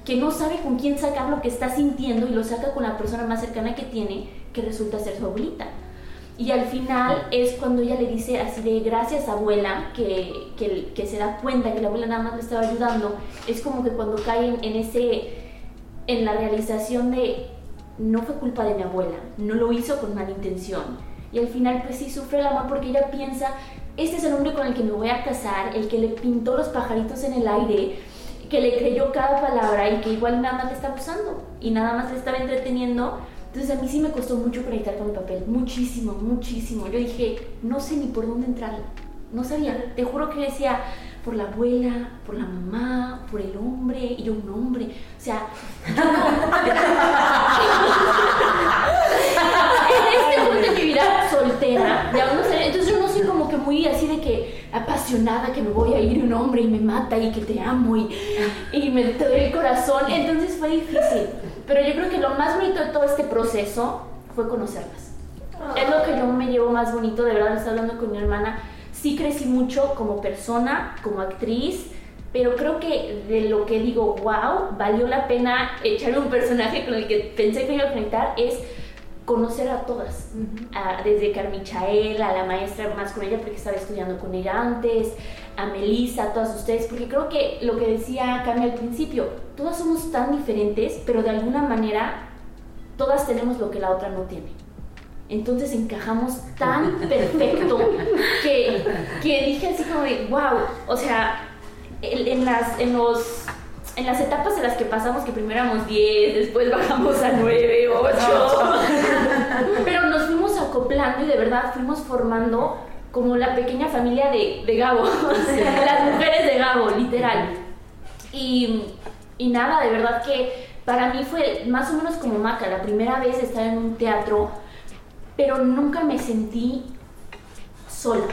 que no sabe con quién sacar lo que está sintiendo y lo saca con la persona más cercana que tiene, que resulta ser su abuelita. Y al final es cuando ella le dice así de gracias abuela, que, que, que, se da cuenta que la abuela nada más le estaba ayudando, es como que cuando caen en ese, en la realización de no fue culpa de mi abuela, no lo hizo con mala intención. Y al final pues sí sufre el amor porque ella piensa este es el hombre con el que me voy a casar, el que le pintó los pajaritos en el aire, que le creyó cada palabra y que igual nada más le está abusando y nada más le estaba entreteniendo. Entonces a mí sí me costó mucho conectar con el papel, muchísimo, muchísimo. Yo dije, no sé ni por dónde entrar, no sabía. Te juro que decía, por la abuela, por la mamá, por el hombre, y yo un hombre. O sea, en este punto de mi vida soltera, ya no sé, entonces yo muy así de que apasionada que me voy a ir un hombre y me mata y que te amo y, y me te doy el corazón. Entonces fue difícil. Pero yo creo que lo más bonito de todo este proceso fue conocerlas. Es lo que yo me llevo más bonito, de verdad, estaba hablando con mi hermana. Sí crecí mucho como persona, como actriz, pero creo que de lo que digo, wow, valió la pena echarle un personaje con el que pensé que iba a conectar, es conocer a todas, desde Carmichael, a la maestra más con ella porque estaba estudiando con ella antes, a Melissa, a todas ustedes, porque creo que lo que decía Carmen al principio, todas somos tan diferentes, pero de alguna manera todas tenemos lo que la otra no tiene. Entonces encajamos tan perfecto que, que dije así como de, wow, o sea, en, las, en los en las etapas en las que pasamos, que primero éramos 10, después bajamos a 9, 8, pero nos fuimos acoplando y de verdad fuimos formando como la pequeña familia de, de Gabo, las mujeres de Gabo, literal. Y, y nada, de verdad que para mí fue más o menos como Maca, la primera vez estar en un teatro, pero nunca me sentí sola.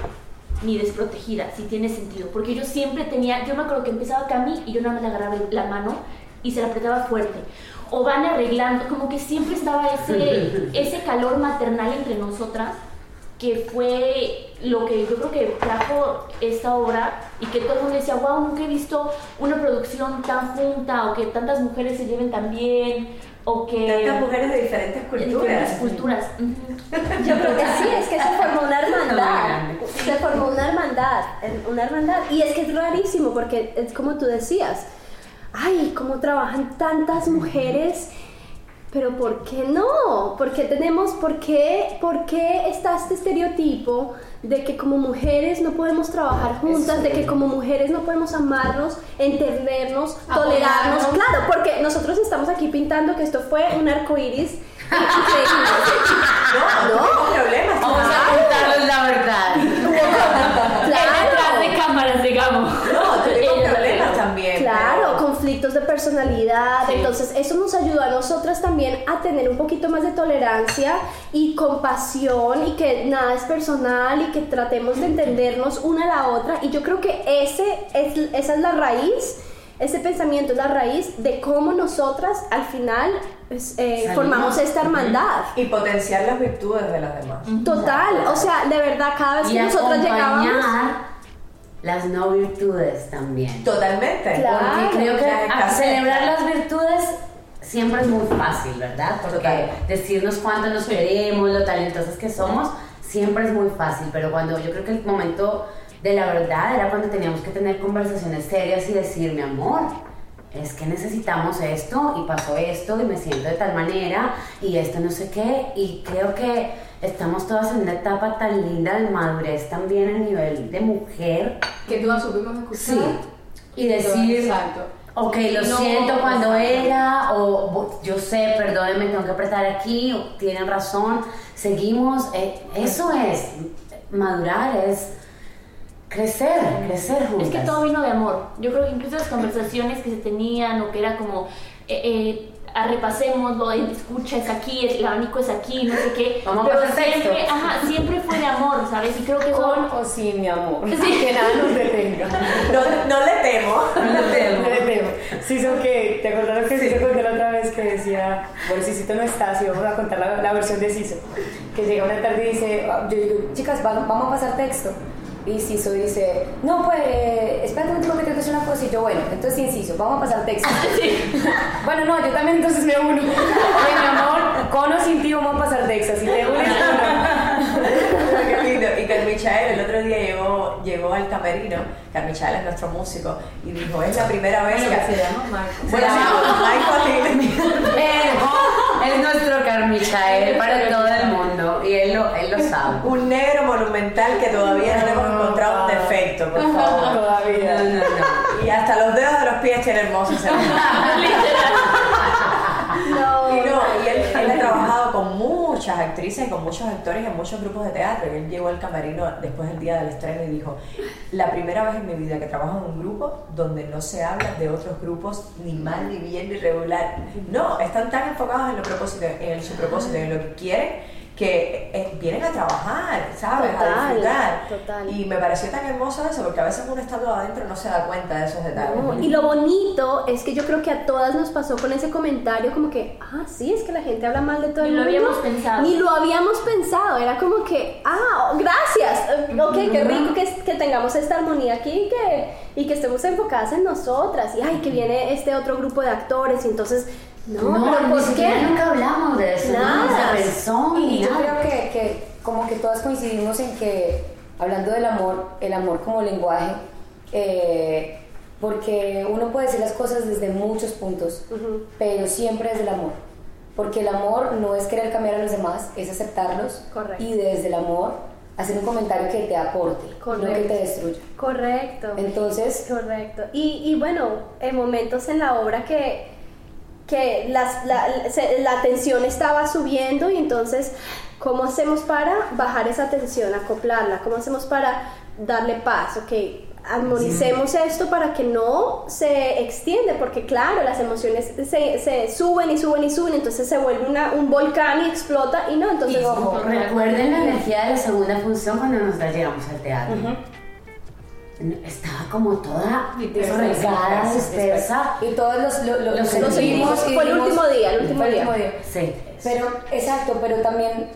ni desprotegida, si tiene sentido. Porque yo siempre tenía, yo me acuerdo que empezaba Cami y yo nada más le agarraba la mano y se la apretaba fuerte. O van arreglando, como que siempre estaba ese, ese calor maternal entre nosotras que fue lo que yo creo que trajo esta obra y que todo el mundo decía, wow, nunca he visto una producción tan junta o que tantas mujeres se lleven tan bien o que... Tantas mujeres de diferentes de culturas. diferentes culturas. Yo creo que sí, es que se formó una hermandad. Se formó una hermandad, una hermandad. Y es que es rarísimo porque es como tú decías, ay, cómo trabajan tantas mujeres, pero ¿por qué no? ¿Por qué tenemos, por qué, por qué está este estereotipo de que como mujeres no podemos trabajar juntas, de que como mujeres no podemos amarnos, entendernos, tolerarnos? Claro, porque nosotros estamos aquí pintando que esto fue un arco iris. No, no, no problemas. Vamos a contarles la verdad. Detrás de cámaras, digamos. Conflictos de personalidad. Sí. Entonces, eso nos ayudó a nosotras también a tener un poquito más de tolerancia y compasión y que nada es personal y que tratemos de entendernos una a la otra. Y yo creo que ese es, esa es la raíz. Ese pensamiento es la raíz de cómo nosotras al final pues, eh, formamos esta hermandad. Y potenciar las virtudes de las demás. Total, o sea, de verdad, cada vez Y que nosotras llegábamos. Las no virtudes también. Totalmente. Claro. Porque creo que a- celebrar las virtudes siempre es muy fácil, ¿verdad? Porque Total. decirnos cuánto nos queremos, lo talentosas que somos, siempre es muy fácil. Pero cuando yo creo que el momento de la verdad era cuando teníamos que tener conversaciones serias y decir, mi amor, es que necesitamos esto y pasó esto y me siento de tal manera y esto no sé qué. Y creo que estamos todas en una etapa tan linda de madurez también a nivel de mujer. Que todas supimos escuchar. Sí. Y decir, Exacto. Ok, lo No, siento cuando exacto. era, o yo sé, perdónenme, tengo que apretar aquí, o tienen razón, seguimos. eh, eso es madurar, es crecer, crecer juntas. Es que todo vino de amor. Yo creo que incluso las conversaciones que se tenían o que era como, eh, eh, ah, repasémoslo, el escucha es aquí, el abanico es aquí, no sé qué. Vamos a pero pasar texto. siempre, ajá, siempre fue de amor, ¿sabes? Y creo que. Con o sin mi amor. Sí. Que nada nos detenga. No, no le temo. No le temo. No le temo. Sí, son que, ¿te acordás lo que Ciso contó la otra vez que decía, bueno, no está, si vamos a contar la, la versión de Ciso, que llega una tarde y dice, ah, yo digo, chicas, va- vamos a pasar texto. Y Ciso dice, no, pues, eh, espérate un momento que tengo que hacer una cosa. Y yo, bueno, entonces inciso, vamos a pasar texto. bueno, no, yo también entonces me uno. Oye, mi amor, con o sin ti vamos a pasar texto. Si te unes, Qué lindo. Y Carmichael el otro día llegó, llegó al camerino. Carmichael es nuestro músico. Y dijo: Es la primera vez Bueno, que. se llama Marco. Se llama Michael Lille. Él es nuestro Carmichael para todo el mundo y él lo, él lo sabe. Un negro monumental que todavía no le hemos encontrado un defecto, por favor. todavía. No, no, no. Y hasta los dedos de los pies tiene hermosos. No, Y no, y él, él ha trabajado con muchas actrices y con muchos actores en muchos grupos de teatro. Y él llegó al camerino después del día del estreno y dijo, la primera vez en mi vida que trabajo en un grupo donde no se habla de otros grupos ni mal, ni bien, ni regular. No, están tan enfocados en, lo propósito, en su propósito, en lo que quieren, que eh, vienen a trabajar, ¿sabes? a Total, disfrutar. total. Y me pareció tan hermoso eso, porque a veces uno estando adentro no se da cuenta de esos detalles. No, Y lo bonito es que yo creo que a todas nos pasó con ese comentario como que, ah, sí, es que la gente habla mal de todo Ni el lo mundo. habíamos pensado. Ni lo habíamos pensado, era como que, ah, oh, gracias, Eh, ok, qué rico que, que tengamos esta armonía aquí y que, y que estemos enfocadas en nosotras. Y ay, que viene este otro grupo de actores y entonces, no, No, pero ni ¿por siquiera qué? nunca hablamos de eso, Nada. no, se pensó Y ni yo nada. creo que, que como que todas coincidimos en que, hablando del amor, el amor como lenguaje, eh, porque uno puede decir las cosas desde muchos puntos, pero siempre desde el amor. Porque el amor no es querer cambiar a los demás, es aceptarlos Correcto. y desde el amor hacer un comentario que te aporte, no que Correcto. te destruya. Correcto. Entonces, Correcto. Y, y bueno, en momentos en la obra que, que las- la, se- la tensión estaba subiendo y entonces, ¿cómo hacemos para bajar esa tensión, acoplarla? ¿Cómo hacemos para darle paz? Ok, armonicemos esto para que no se extiende, porque claro, las emociones se, se suben y suben y suben, entonces se vuelve una, un volcán y explota y no, entonces... Y ojo, recuerden la energía de la segunda función cuando nosotras llegamos al teatro. Estaba como toda regada, dispersa. Y todos los, lo- lo- Los sentimos. sentimos Fue el último día, el último el día. último día. Sí. Pero, exacto, pero también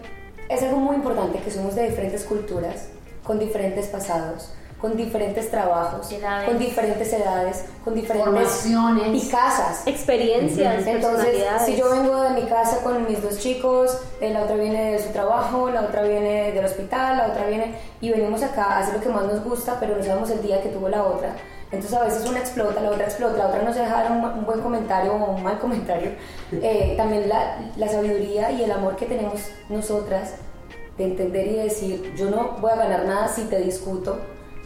es algo muy importante que somos de diferentes culturas, con diferentes pasados, con diferentes trabajos, Edades. con diferentes edades, con diferentes Formaciones. y casas. Experiencias, Entonces, personalidades. si yo vengo de mi casa con mis dos chicos, eh, la otra viene de su trabajo, la otra viene del hospital, la otra viene y venimos acá a hacer lo que más nos gusta, pero no sabemos el día que tuvo la otra. Entonces a veces una explota, la otra explota, la otra no se deja dar un, un buen comentario o un mal comentario. Eh, también la, la sabiduría y el amor que tenemos nosotras de entender y decir, yo no voy a ganar nada si te discuto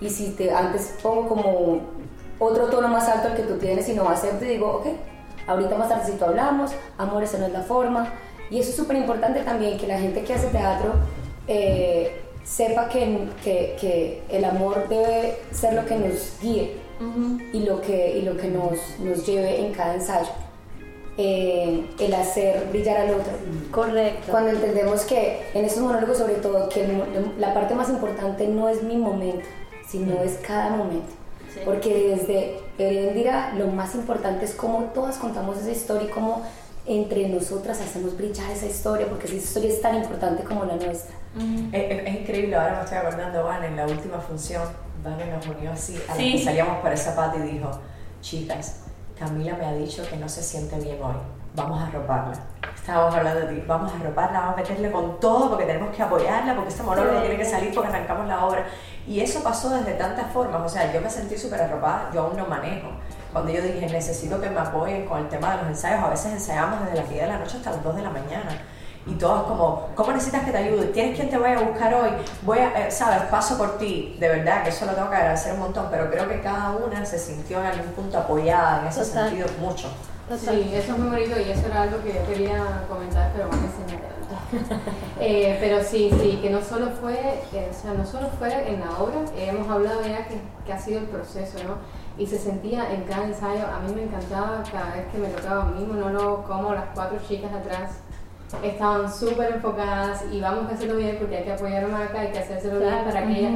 y si te antes pongo como otro tono más alto al que tú tienes y no acepto y digo, ok, ahorita más tardecito hablamos, amor, esa no es la forma. Y eso es súper importante también, que la gente que hace teatro eh, sepa que, que, que el amor debe ser lo que nos guíe y lo que, y lo que nos, nos lleve en cada ensayo. Eh, el hacer brillar al otro. Correcto. Cuando entendemos que en estos monólogos sobre todo que la parte más importante no es mi momento, sino es cada momento. Porque desde Erendira lo más importante es cómo todas contamos esa historia y cómo entre nosotras hacemos brillar esa historia, porque esa historia es tan importante como la nuestra. Es, es- es increíble, ahora me estoy acordando, Van, en la última función, Van nos unió así, a la Sí. que salíamos por esa pata y dijo, chicas, Camila me ha dicho que no se siente bien hoy, vamos a arroparla. Estábamos hablando de ti, vamos a arroparla, vamos a meterle con todo porque tenemos que apoyarla, porque este monólogo tiene que salir porque arrancamos la obra. Y eso pasó desde tantas formas, o sea, yo me sentí súper arropada, yo aún no manejo. Cuando yo dije, necesito que me apoyen con el tema de los ensayos, a veces ensayamos desde las 10 de la noche hasta las 2 de la mañana. Y todos como, ¿cómo necesitas que te ayude? ¿Tienes quien te vaya a buscar hoy? Voy a, eh, sabes, paso por ti. De verdad que eso lo tengo que agradecer un montón, pero creo que cada una se sintió en algún punto apoyada en ese Total. sentido mucho. Sí, eso es muy bonito y eso era algo que yo quería comentar, pero bueno, se me. Eh, pero sí, sí, que no solo fue, eh, o sea, no solo fue en la obra, eh, hemos hablado ya que, que ha sido el proceso, ¿no? Y se sentía en cada ensayo, a mí me encantaba cada vez que me tocaba mi monólogo, como las cuatro chicas atrás estaban súper enfocadas y vamos a hacerlo bien porque hay que apoyarnos acá, hay que hacérselo bien para que ella,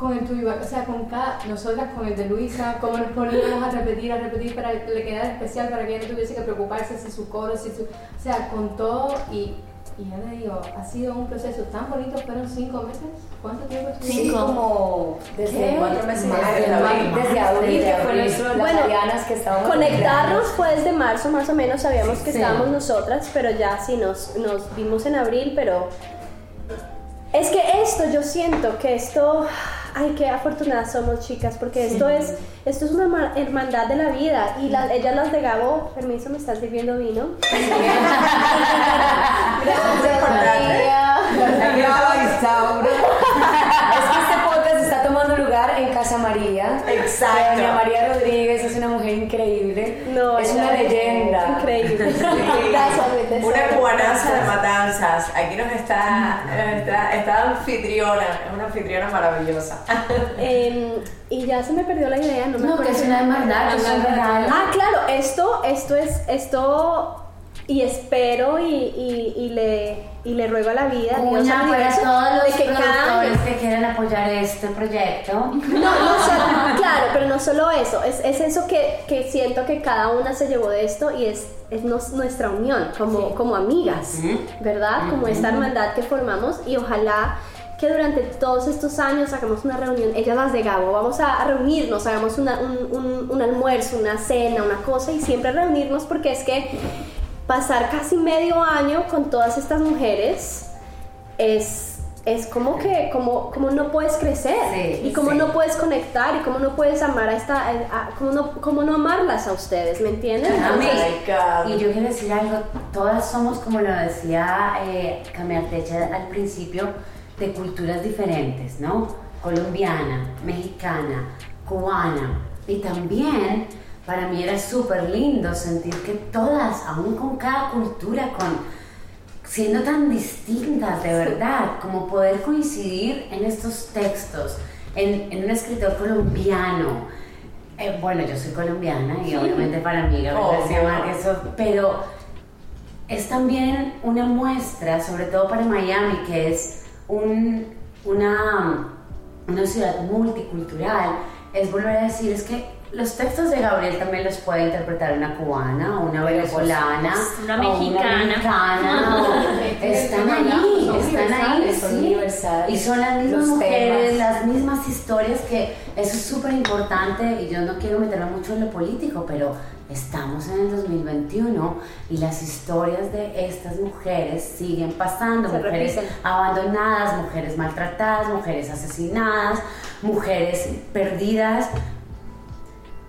con el tuyo, o sea, con cada, nosotras con el de Luisa, cómo nos poníamos a repetir, a repetir para que le quedara especial, para que ella no tuviese que preocuparse si su coro, si su, o sea, con todo y, y yo le digo, ha sido un proceso tan bonito, fueron cinco meses, ¿cuánto tiempo estuviste? Sí, como desde Cuatro meses más desde de- abril. Desde abril, Desde abril. las Bueno, Marianas que estábamos Conectarnos fue desde marzo más o menos, sabíamos que Sí. estábamos nosotras, pero ya sí nos, nos vimos en abril, pero es que esto, yo siento que esto, ay, qué afortunadas somos chicas, porque esto es esto es una ma- hermandad de la vida y la- ellas las de Gabo, permiso, me están sirviendo vino. Gracias, María. Es que este podcast está tomando lugar en Casa María. Exacto. Doña María Rodríguez es una mujer increíble. Es una leyenda. Increíble. Una cubanaza de matanzas. Aquí nos está, está, está anfitriona, es una anfitriona maravillosa. Em, y ya se me perdió la idea, no me No, que es una hermandad, es un regalo. Ah, claro, esto, esto es, esto, y espero y, y, y le, y le ruego a la vida, al para todos los de que productores que quieran apoyar este proyecto. No, no solo, claro, pero no solo eso, es, es eso que, que siento que cada una se llevó de esto y es, es nos- nuestra unión como, como amigas, ¿verdad? Como esta hermandad que formamos y ojalá que durante todos estos años hagamos una reunión, ellas las de Gabo, vamos a, a reunirnos, hagamos una- un, un- un almuerzo, una cena, una cosa y siempre reunirnos porque es que pasar casi medio año con todas estas mujeres es, es como que como, como no puedes crecer Sí, y como sí. no puedes conectar y como no puedes amar a esta a- a- como no como no amarlas a ustedes me entienden God. Y yo quiero decir algo, todas somos, como lo decía eh, Cameartecha al principio, de culturas diferentes, ¿no? Colombiana, mexicana, cubana. Y también para mí era súper lindo sentir que todas, aún con cada cultura, con siendo tan distintas de verdad, como poder coincidir en estos textos, en, en un escritor colombiano. Eh, bueno, yo soy colombiana y obviamente para mí Oh, wow. Márquez, pero es también una muestra, sobre todo para Miami, que es un- una, una ciudad multicultural, es volver a decir, es que los textos de Gabriel también los puede interpretar una cubana, o una venezolana, Una o mexicana. mexicana, o- están ahí, Son están ahí, universales, son sí. universales. Y son las mismas mujeres, temas. las mismas historias, que eso es súper importante y yo no quiero meterme mucho en lo político, pero estamos en el 2021 y las historias de estas mujeres siguen pasando, Se mujeres repiten. abandonadas, mujeres maltratadas, mujeres asesinadas, mujeres perdidas,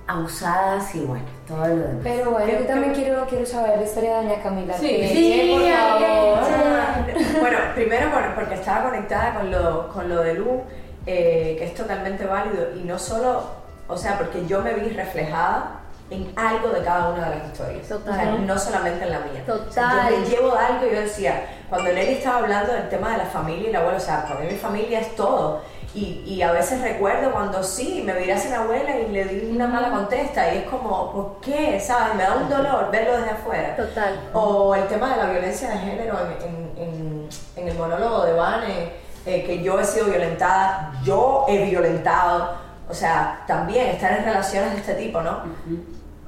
abusadas y bueno, todo lo demás. Pero bueno, yo también quiero, quiero saber la historia de Doña Camila. Sí, que- sí, por favor. Bueno, primero por- porque estaba conectada con lo, con lo de Lu, eh, que es totalmente válido, y no solo, o sea, porque yo me vi reflejada en algo de cada una de las historias. Total. O sea, no solamente en la mía. Total. O sea, yo me llevo algo y yo decía, cuando Nelly estaba hablando del tema de la familia y la abuela, o sea, para mí mi familia es todo. Y, y a veces recuerdo cuando sí, me miré hacia la abuela y le di una mala contesta y es como, ¿por qué? ¿Sabes? Me da un dolor verlo desde afuera. Total. O el tema de la violencia de género en, en- en- en el monólogo de Vane, eh, que yo he sido violentada, yo he violentado, o sea, también estar en relaciones de este tipo, ¿no?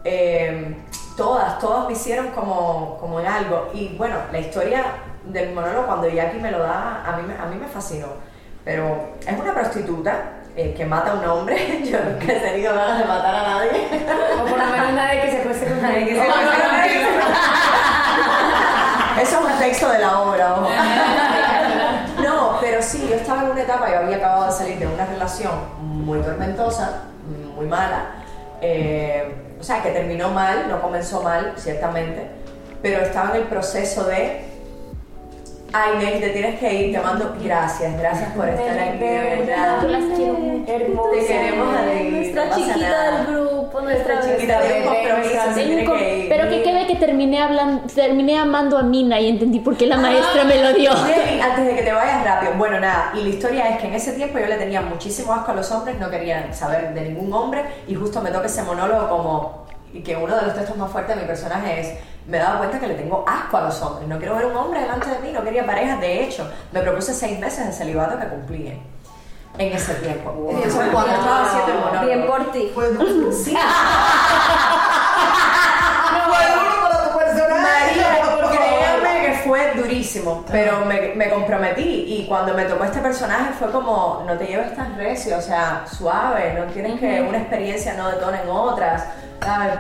Eh, todas, todas me hicieron como, como en algo. Y bueno, la historia del monólogo, cuando Jackie me lo da, a mí, me- a mí me fascinó. Pero es una prostituta eh, que mata a un hombre. Yo nunca he tenido ganas de matar a nadie. O por lo menos nadie que se acueste con nadie que se Eso es un texto de la obra, ojo. No, pero sí, yo estaba en una etapa, yo había acabado de salir de una relación muy tormentosa, muy mala. eh, o sea, que terminó mal, no comenzó mal, ciertamente, pero estaba en el proceso de. Ay, Nelly, te tienes que ir, te mando gracias, gracias por estar aquí, de verdad. Yo las quiero mucho. Te queremos a ti, Nuestra no chiquita nada. del grupo, nuestra Nuestra chiquita un compromiso, tiene que ir. Pero que quede que terminé hablando, terminé amando a Mina y entendí por qué la maestra me lo dio. Antes de que te vayas rápido, bueno, nada, y la historia es que en ese tiempo yo le tenía muchísimo asco a los hombres, no quería saber de ningún hombre, y justo me toca ese monólogo como, y que uno de los textos más fuertes de mi personaje es, me he dado cuenta que le tengo asco a los hombres, no quiero ver un hombre delante de mí, no quería pareja, de hecho, me propuse seis meses de celibato que cumplí en ese tiempo. Eso fue cuando estaba haciendo el monólogo. Bien por ti. Sí. fue durísimo, pero me, me comprometí y cuando me tocó este personaje fue como, no te lleves tan recio, o sea, suave, no tienes que una experiencia no detona en otras, ¿sabes?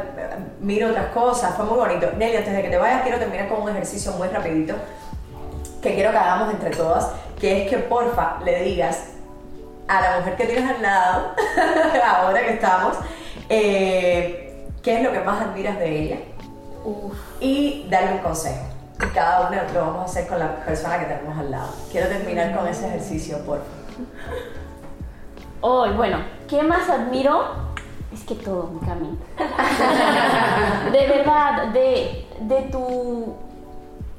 mira otras cosas, fue muy bonito. Nelly, antes de que te vayas, quiero terminar con un ejercicio muy rapidito que quiero que hagamos entre todas, que es que porfa le digas a la mujer que tienes al lado, ahora que estamos, eh, qué es lo que más admiras de ella y darle un consejo. Y cada uno lo vamos a hacer con la persona que tenemos al lado. Quiero terminar con ese ejercicio, porfa. Hoy, bueno, ¿qué más admiro? Es que todo, mi camino. de verdad, de, de tu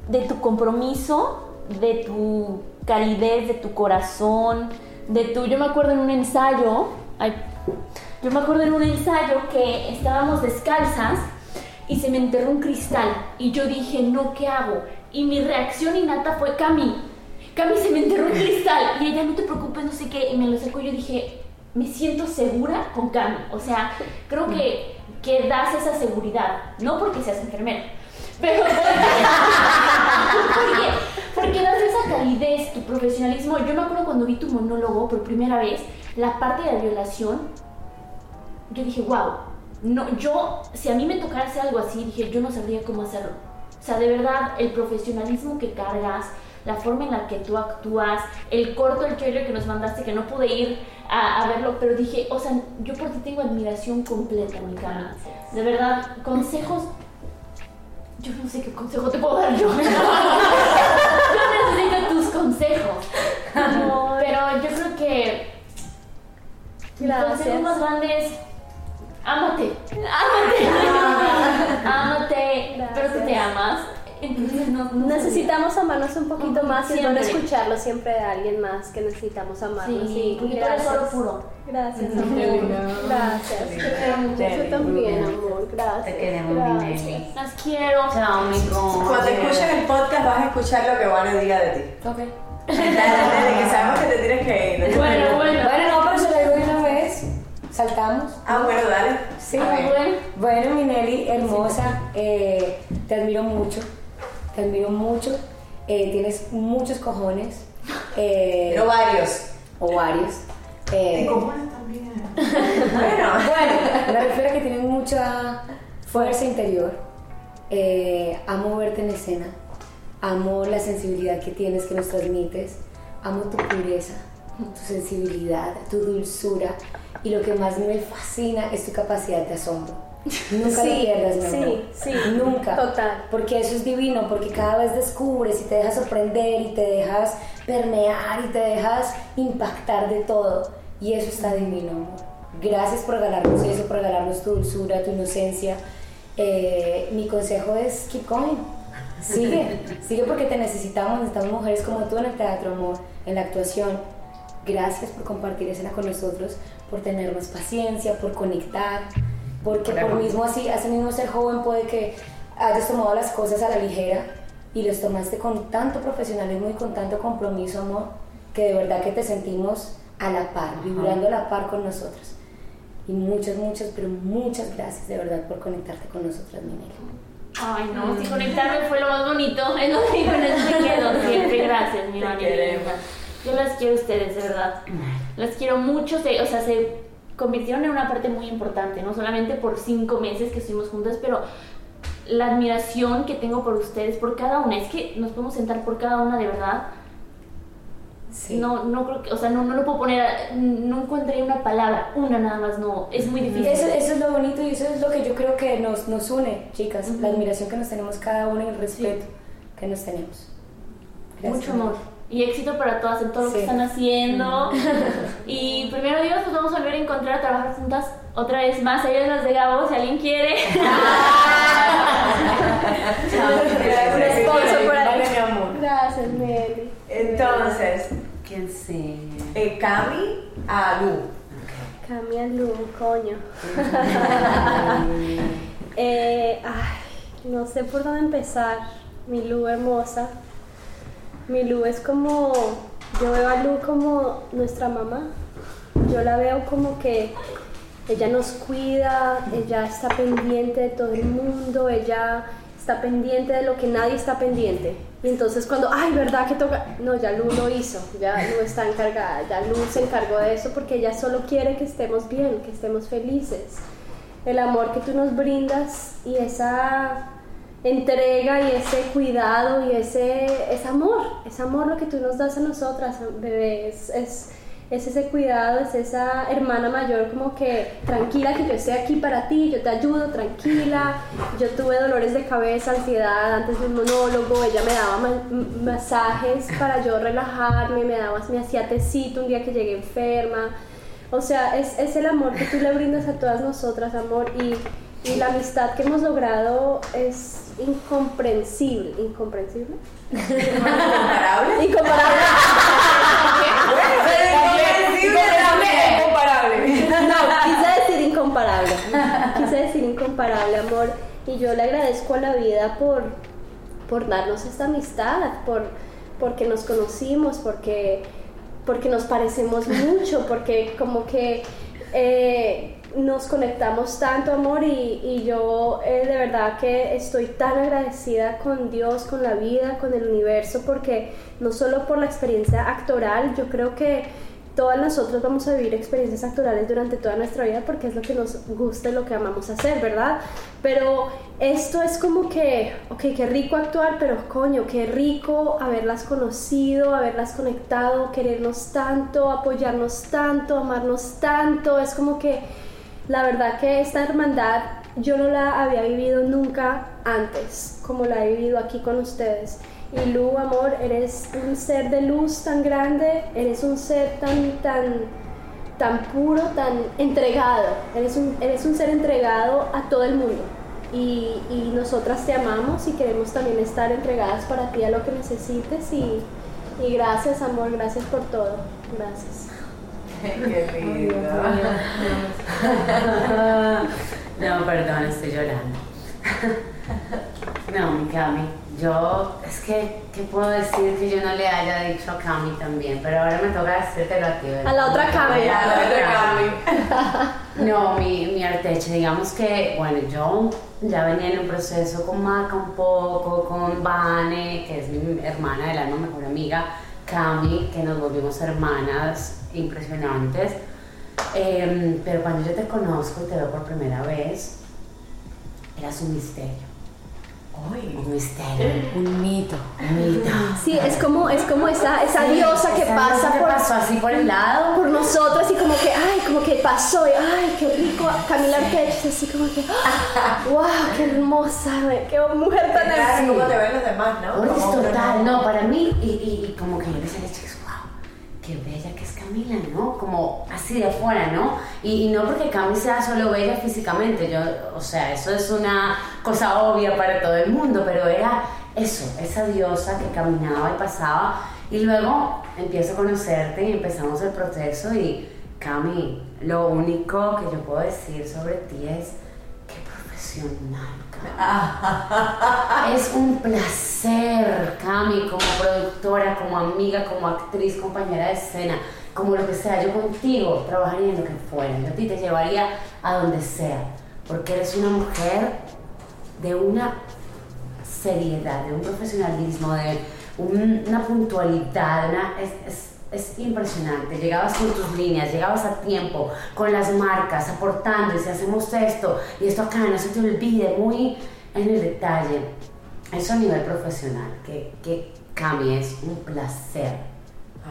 de tu compromiso, de tu calidez, de tu corazón, de tu. Yo me acuerdo en un ensayo, ay, yo me acuerdo en un ensayo que estábamos descalzas y se me enterró un cristal. Y yo dije, no, ¿qué hago? Y mi reacción innata fue, Cami, Cami se me enterró un cristal y ella, no te preocupes, no sé qué, y me lo sacó y yo dije, me siento segura con Cami, o sea, creo que, que das esa seguridad, no porque seas enfermera, pero porque, porque das esa calidez, tu profesionalismo. Yo me acuerdo cuando vi tu monólogo por primera vez, la parte de la violación, yo dije, wow, no, yo, si a mí me tocara hacer algo así, dije, yo no sabría cómo hacerlo. O sea, de verdad, el profesionalismo que cargas, la forma en la que tú actúas, el corto, el trailer que nos mandaste, que no pude ir a, a verlo, pero dije, o sea, yo por ti tengo admiración completa, mi cara. De verdad, consejos yo no sé qué consejo te puedo dar yo. yo necesito tus consejos. Pero yo creo que mi Gracias. consejo más grande es ámate. Ámate. ámate. Pero tú te amas. Entonces no, no Necesitamos amarnos un poquito más y siempre. escucharlo siempre de alguien más que necesitamos amarnos. Sí, tú eres gracias. oro puro. Gracias, amor. Gracias. Te quiero mucho. Yo también, amor. Gracias. Te queremos, Gracias. Las quiero. Chao, mi con. Cuando escuchen el podcast vas a escuchar lo que Vane diga de ti. Ok. Dale, que sabemos que te tienes que ir. Bueno, bueno. Bueno, no, pero se lo digo de una vez. Saltamos. Ah, bueno, dale. Sí. Bueno. Bueno, mi Nelly, hermosa, eh, te admiro mucho, te admiro mucho, eh, tienes muchos cojones, eh, Pero varios. o varios. eh, también. bueno. bueno, me refiero a que tienes mucha fuerza interior, amo verte en escena, amo la sensibilidad que tienes, que nos transmites, amo tu pureza, tu sensibilidad, tu dulzura y lo que más me fascina es tu capacidad de asombro. Nunca lo Sí, pierdas, mi sí, amor. sí. Nunca. Total. Porque eso es divino, porque cada vez descubres y te dejas sorprender y te dejas permear y te dejas impactar de todo. Y eso está divino, amor. Gracias por regalarnos eso, por regalarnos tu dulzura, tu inocencia. Eh, mi consejo es keep going. Sigue, sigue porque te necesitamos, necesitamos mujeres como tú en el teatro, amor, en la actuación. Gracias por compartir escena con nosotros, por tener más paciencia, por conectar, porque por mismo así, así mismo ser joven puede que hayas tomado las cosas a la ligera y los tomaste con tanto profesionalismo y con tanto compromiso, amor, que de verdad que te sentimos a la par, vibrando a la par con nosotros. Y muchas, muchas, pero muchas gracias de verdad por conectarte con nosotras, mi Nelly. Ay, no, si conectarme fue lo más bonito. Es lo eso me quedo siempre. Gracias, mi Te. Yo las quiero a ustedes, de verdad. Las quiero mucho. se- o sea, se convirtieron en una parte muy importante, no solamente por cinco meses que estuvimos juntas, pero la admiración que tengo por ustedes, por cada una. Es que nos podemos sentar por cada una, de verdad. Sí. No, no creo que, o sea, no, no lo puedo poner, a- no encontré una palabra, una nada más, no, es muy difícil. Eso, eso es lo bonito y eso es lo que yo creo que nos, nos une, chicas, la admiración que nos tenemos cada una y el respeto que nos tenemos. Gracias, Mucho amor. Y éxito para todas en todo lo que están haciendo. y primero Dios, nos vamos a volver a encontrar, a trabajar juntas otra vez más allá de las de Gabo, si alguien quiere. Un esposo por ahí. Vale, mi amor. Gracias, Nelly. Entonces, ¿Quién sigue? eh, Cami a Lu. Cambia Lu, coño. Eh, ay, no sé por dónde empezar. Mi Lu hermosa. Mi Lu es como. Yo veo a Lu como nuestra mamá. Yo la veo como que ella nos cuida, ella está pendiente de todo el mundo, ella está pendiente de lo que nadie está pendiente. Y entonces cuando, ay, ¿verdad que toca? No, ya Lu lo hizo, ya Lu está encargada, ya Lu se encargó de eso porque ella solo quiere que estemos bien, que estemos felices. El amor que tú nos brindas y esa entrega y ese cuidado y ese, ese amor, ese amor lo que tú nos das a nosotras, bebé, es, es, es ese cuidado, es esa hermana mayor como que tranquila que yo esté aquí para ti, yo te ayudo, tranquila. Yo tuve dolores de cabeza, ansiedad antes de un monólogo, ella me daba masajes para yo relajarme, me daba, me hacía tecito un día que llegué enferma. O sea, es, es el amor que tú le brindas a todas nosotras, amor, y, y la amistad que hemos logrado es incomprensible. ¿Incomprensible? ¿Comparable? Incomparable. Incomparable. No, quise decir incomparable. Quise decir incomparable, amor. Y yo le agradezco a la vida por, por darnos esta amistad, por, porque nos conocimos, porque, porque nos parecemos mucho, porque como que eh, nos conectamos tanto, amor, y, yo eh, de verdad que estoy tan agradecida con Dios, con la vida, con el universo, porque no solo por la experiencia actoral, yo creo que todas nosotros vamos a vivir experiencias actorales durante toda nuestra vida porque es lo que nos gusta y lo que amamos hacer, ¿verdad? Pero esto es como que, ok, qué rico actuar, pero coño, qué rico haberlas conocido, haberlas conectado, querernos tanto, apoyarnos tanto, amarnos tanto. Es como que la verdad que esta hermandad yo no la había vivido nunca antes, como la he vivido aquí con ustedes. Y Lu, amor, eres un ser de luz tan grande, eres un ser tan, tan, tan puro, tan entregado. Eres un, eres un ser entregado a todo el mundo. y, y nosotras te amamos y queremos también estar entregadas para ti a lo que necesites y, y gracias amor, gracias por todo, gracias. Qué lindo. No, perdón, estoy llorando. No, mi Cami, yo, es que, ¿qué puedo decir que yo no le haya dicho a Cami también? Pero ahora me toca decírtelo a ti. ¿verdad? A la otra Cami. Ya, la otra Cami. No, mi, mi arteche, digamos que, bueno, yo ya venía en un proceso con Maca un poco, con Vane, que es mi hermana del alma, mejor amiga, Cami, que nos volvimos hermanas impresionantes. Em, pero cuando yo te conozco y te veo por primera vez, eras un misterio. Un misterio. Un mito. Un mito. Sí, es como, es como esa, esa diosa que Esa pasa diosa que por, pasó así por el lado. por nosotros y como que, ay, como que pasó y, ay, qué rico, Camila Arquette, así como que, wow, qué hermosa, qué mujer tan Claro, así. ¿Cómo te ven los demás, no? Es Como total, no, para mí, y, y, y como que yo empecé a decir, wow, qué bella que es Camila, ¿no? Como así de afuera, ¿no? Y, y no porque Cami sea solo bella físicamente, yo, o sea, eso es una cosa obvia para todo el mundo, pero era eso, esa diosa que caminaba y pasaba, y luego empiezo a conocerte y empezamos el proceso y Cami, lo único que yo puedo decir sobre ti es, profesional, Cami. Es un placer, Cami, como productora, como amiga, como actriz, compañera de escena, como lo que sea. Yo contigo trabajaría en lo que fuera. Yo a ti te llevaría a donde sea, porque eres una mujer de una seriedad, de un profesionalismo, de un- una puntualidad, una- es- es impresionante. Llegabas con tus líneas, llegabas a tiempo, con las marcas, aportando, y si hacemos esto y esto acá, no se te olvide, muy en el detalle. Eso a nivel profesional, que, que Cami, es un placer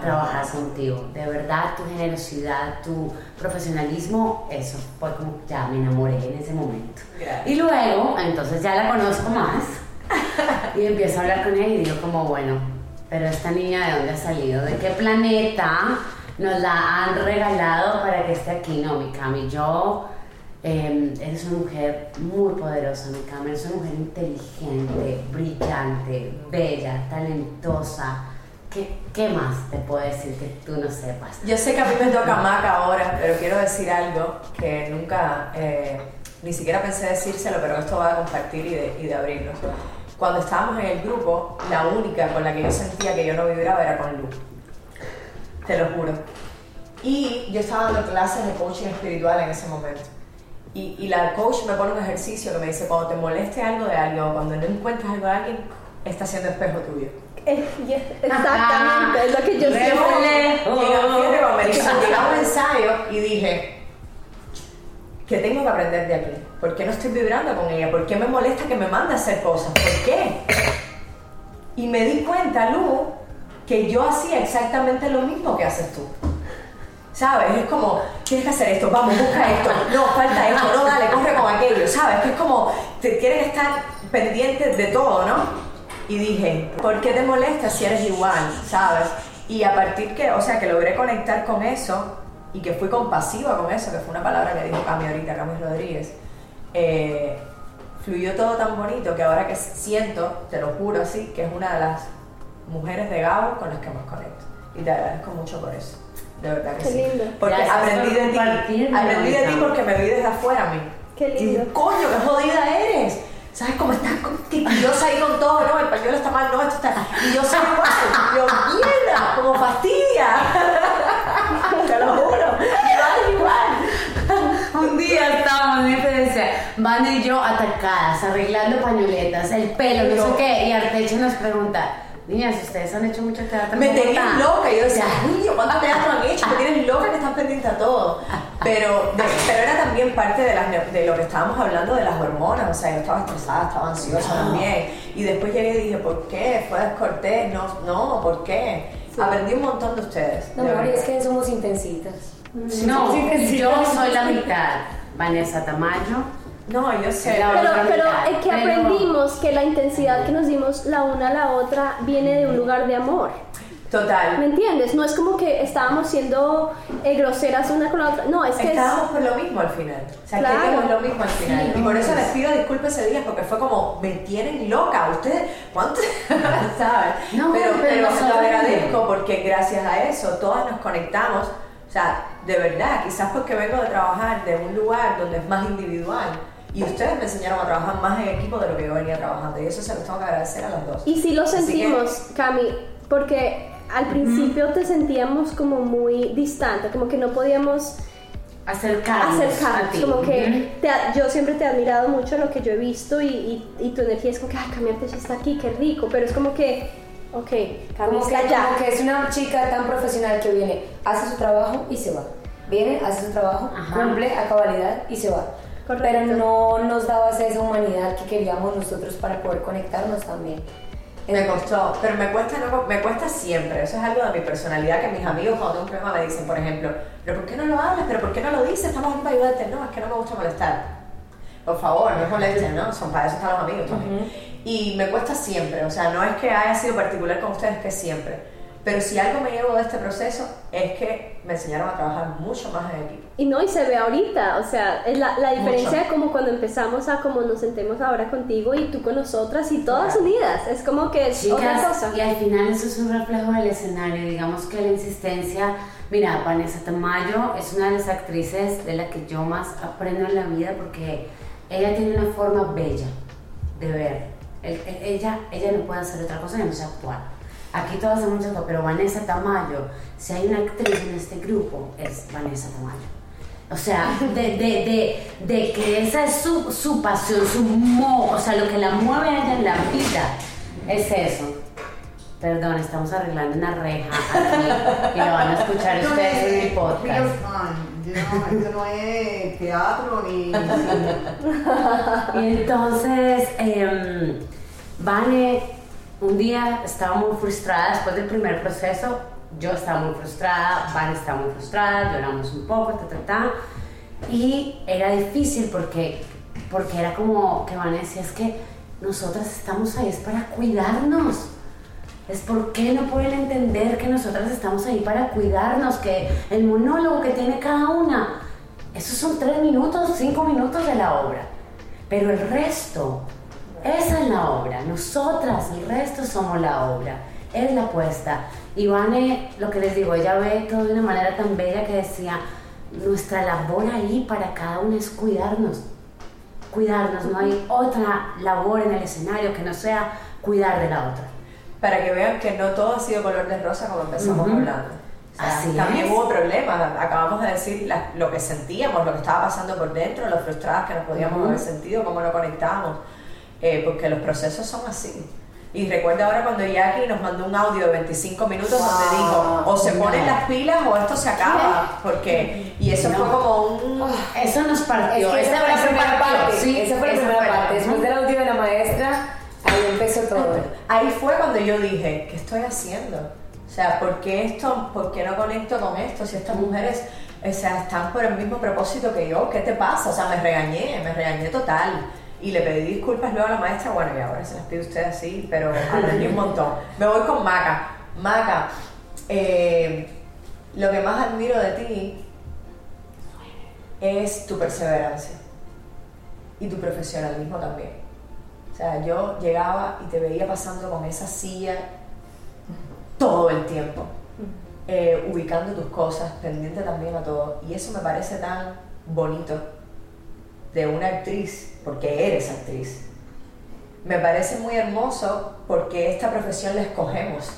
trabajar contigo. De verdad, tu generosidad, tu profesionalismo, eso fue como ya me enamoré en ese momento. Gracias. Y luego, entonces ya la conozco más y empiezo a hablar con ella y digo como, bueno, pero esta niña de dónde ha salido, de qué planeta nos la han regalado para que esté aquí, no, mi Cami, yo, eh, eres una mujer muy poderosa, mi Cami, eres una mujer inteligente, brillante, bella, talentosa. ¿Qué, ¿Qué más te puedo decir que tú no sepas? Yo sé que a mí me toca Maca ahora, pero quiero decir algo que nunca, eh, ni siquiera pensé decírselo, pero esto va a compartir y de, y de abrirnos. Cuando estábamos en el grupo, la única con la que yo sentía que yo no vibraba era con Lu. Te lo juro. Y yo estaba dando clases de coaching espiritual en ese momento. Y, y la coach me pone un ejercicio que me dice, cuando te moleste algo de alguien o cuando no encuentres algo de alguien, está siendo espejo tuyo. Yes, exactamente, es lo que yo siempre... Llegamos, a ensayo y dije, ¿qué tengo que aprender de aquí? ¿Por qué no estoy vibrando con ella? ¿Por qué me molesta que me mande a hacer cosas? ¿Por qué? Y me di cuenta, Lu, que yo hacía exactamente lo mismo que haces tú. ¿Sabes? Es como, tienes que hacer esto, vamos, busca esto, no, falta esto, no, dale, corre con aquello, ¿sabes? Que es como, te quieren estar pendientes de todo, ¿no? Y dije, ¿por qué te molesta si eres igual, ¿sabes? Y a partir que, o sea, que logré conectar con eso y que fui compasiva con eso, que fue una palabra que dijo Cami ahorita, Cami Rodríguez, eh, fluyó todo tan bonito que ahora que siento, te lo juro así, que es una de las mujeres de Gabo con las que más conecto. Y te agradezco mucho por eso. De verdad que Qué sí. lindo. Porque Gracias aprendí de ti. Aprendí de ti porque me vi desde afuera a mí. Qué Y lindo. dije, coño, qué jodida eres. ¿Sabes cómo estás quisquillosa ahí con todo? No, el pañuelo está mal, no, esto está. Y yo soy igual. Yo, mierda, como fastidia. Te lo juro. Igual, Un día estábamos en diferencia, Van y yo atacadas, arreglando pañoletas, el pelo, no sé qué, y Arteche nos pregunta, niñas, ustedes han hecho mucho teatro. Me en tenías Bogotá?" loca. Y yo decía, Ya. niño, ¿cuánto teatro han hecho? Me tienes loca que estás pendiente a todo. Pero, de- pero era también parte de, las, de lo que estábamos hablando de las hormonas. O sea, yo estaba estresada, estaba ansiosa también. Y después llegué y dije, ¿por qué? ¿Fue descortés? No, no, ¿por qué? Aprendí un montón de ustedes. No, verdad. es que somos intensitas. No, yo soy la mitad. Vanessa Tamayo. No, yo sé. Pero, pero es que pero- aprendimos que la intensidad que nos dimos la una a la otra viene de un lugar de amor. Total. ¿Me entiendes? No es como que estábamos siendo eh, groseras una con la otra. No, es que es- Estábamos por lo mismo al final. O sea, Claro. queríamos lo mismo al final. y por eso les pido disculpas ese día, porque fue como, me tienen loca. Ustedes, ¿cuánto? ¿Sabes? No, pero pero pero nosotros lo agradezco porque gracias a eso todas nos conectamos. O sea, de verdad, quizás porque vengo de trabajar de un lugar donde es más individual. Y ustedes me enseñaron a trabajar más en equipo de lo que yo venía trabajando. Y eso se los tengo que agradecer a las dos. Y sí lo Así que- sentimos, Cami, porque al principio te sentíamos como muy distante, como que no podíamos Acercarnos. a acercarnos, ti. como que te yo siempre te he admirado mucho lo que yo he visto y, y, y tu energía es como que, ay, Cami está aquí, qué rico, pero es como que, ok, Como que, allá. como que es una chica tan profesional que viene, hace su trabajo y se va. Viene, hace su trabajo, Ajá. cumple a cabalidad y se va. Correcto. Pero no nos dabas esa humanidad que queríamos nosotros para poder conectarnos también. Me costó, pero me cuesta, no- me cuesta siempre. Eso es algo de mi personalidad que mis amigos cuando tengo un problema me dicen, por ejemplo, pero ¿por qué no lo hablas? ¿Pero por qué no lo dices? Estamos aquí para ayudarte. No, es que no me gusta molestar. Por favor, no molesten, ¿no? Son para eso están los amigos también. Y me cuesta siempre, o sea, no es que haya sido particular con ustedes, que siempre. Pero si algo me llevo de este proceso es que me enseñaron a trabajar mucho más en equipo. Y no, y se ve ahorita, o sea, es la, la diferencia Mucho. de como cuando empezamos a como nos sentemos ahora contigo y tú con nosotras y todas unidas, es como que es otra cosa. y al final eso es un reflejo del escenario, digamos que la insistencia, mira, Vanessa Tamayo es una de las actrices de la que yo más aprendo en la vida porque ella tiene una forma bella de ver, El- el- ella, ella no puede hacer otra cosa que no sea actuar. Aquí todas hacemos muchas cosas, pero Vanessa Tamayo, si hay una actriz en este grupo, es Vanessa Tamayo. O sea, de, de, de, de que esa es su, su pasión, su mo, o sea, lo que la mueve a ella en la vida es eso. Perdón, estamos arreglando una reja aquí y lo van a escuchar ustedes en mi Real podcast. Know, esto no es teatro ni. Y entonces, eh, Vane, un día estaba muy frustrada después del primer proceso. Yo estaba muy frustrada, Vane estaba muy frustrada, lloramos un poco, ta, ta, ta. Y era difícil porque, porque era como que Vane decía, es que nosotras estamos ahí, es para cuidarnos. Es porque no pueden entender que nosotras estamos ahí para cuidarnos, que el monólogo que tiene cada una, esos son tres minutos, cinco minutos de la obra. Pero el resto, esa es la obra. Nosotras, el resto somos la obra. Es la apuesta. Y Vane, lo que les digo, ella ve todo de una manera tan bella que decía, nuestra labor ahí para cada una es cuidarnos. Cuidarnos, no hay otra labor en el escenario que no sea cuidar de la otra. Para que vean que no todo ha sido color de rosa como empezamos Ujú. hablando. O sea, Así también es. hubo problemas. Acabamos de decir la- lo que sentíamos, lo que estaba pasando por dentro, lo frustradas que nos podíamos Ujú. haber sentido, cómo no conectábamos. Eh, porque los procesos son así. Y recuerda ahora cuando Jackie nos mandó un audio de 25 minutos donde dijo, o se ponen las pilas o esto se acaba. Porque, y eso No. fue como un... Eso nos Es partió. que esa fue la primera partió, parte. sí, esa fue la esa primera la- parte. Después del audio de la maestra, ahí empezó todo. Ahí fue cuando yo dije, ¿qué estoy haciendo? O sea, ¿por qué esto, por qué no conecto con esto? Si estas mujeres, o sea, están por el mismo propósito que yo, ¿qué te pasa? O sea, me regañé, me regañé total. Y le pedí disculpas luego a la maestra, bueno, y ahora se las pido a usted así, pero aprendí un montón. Me voy con Maca. Maca, eh, lo que más admiro de ti es tu perseverancia y tu profesionalismo también. O sea, yo llegaba y te veía pasando con esa silla todo el tiempo, eh, ubicando tus cosas, pendiente también a todo. Y eso me parece tan bonito de una actriz, porque eres actriz. Me parece muy hermoso porque esta profesión la escogemos.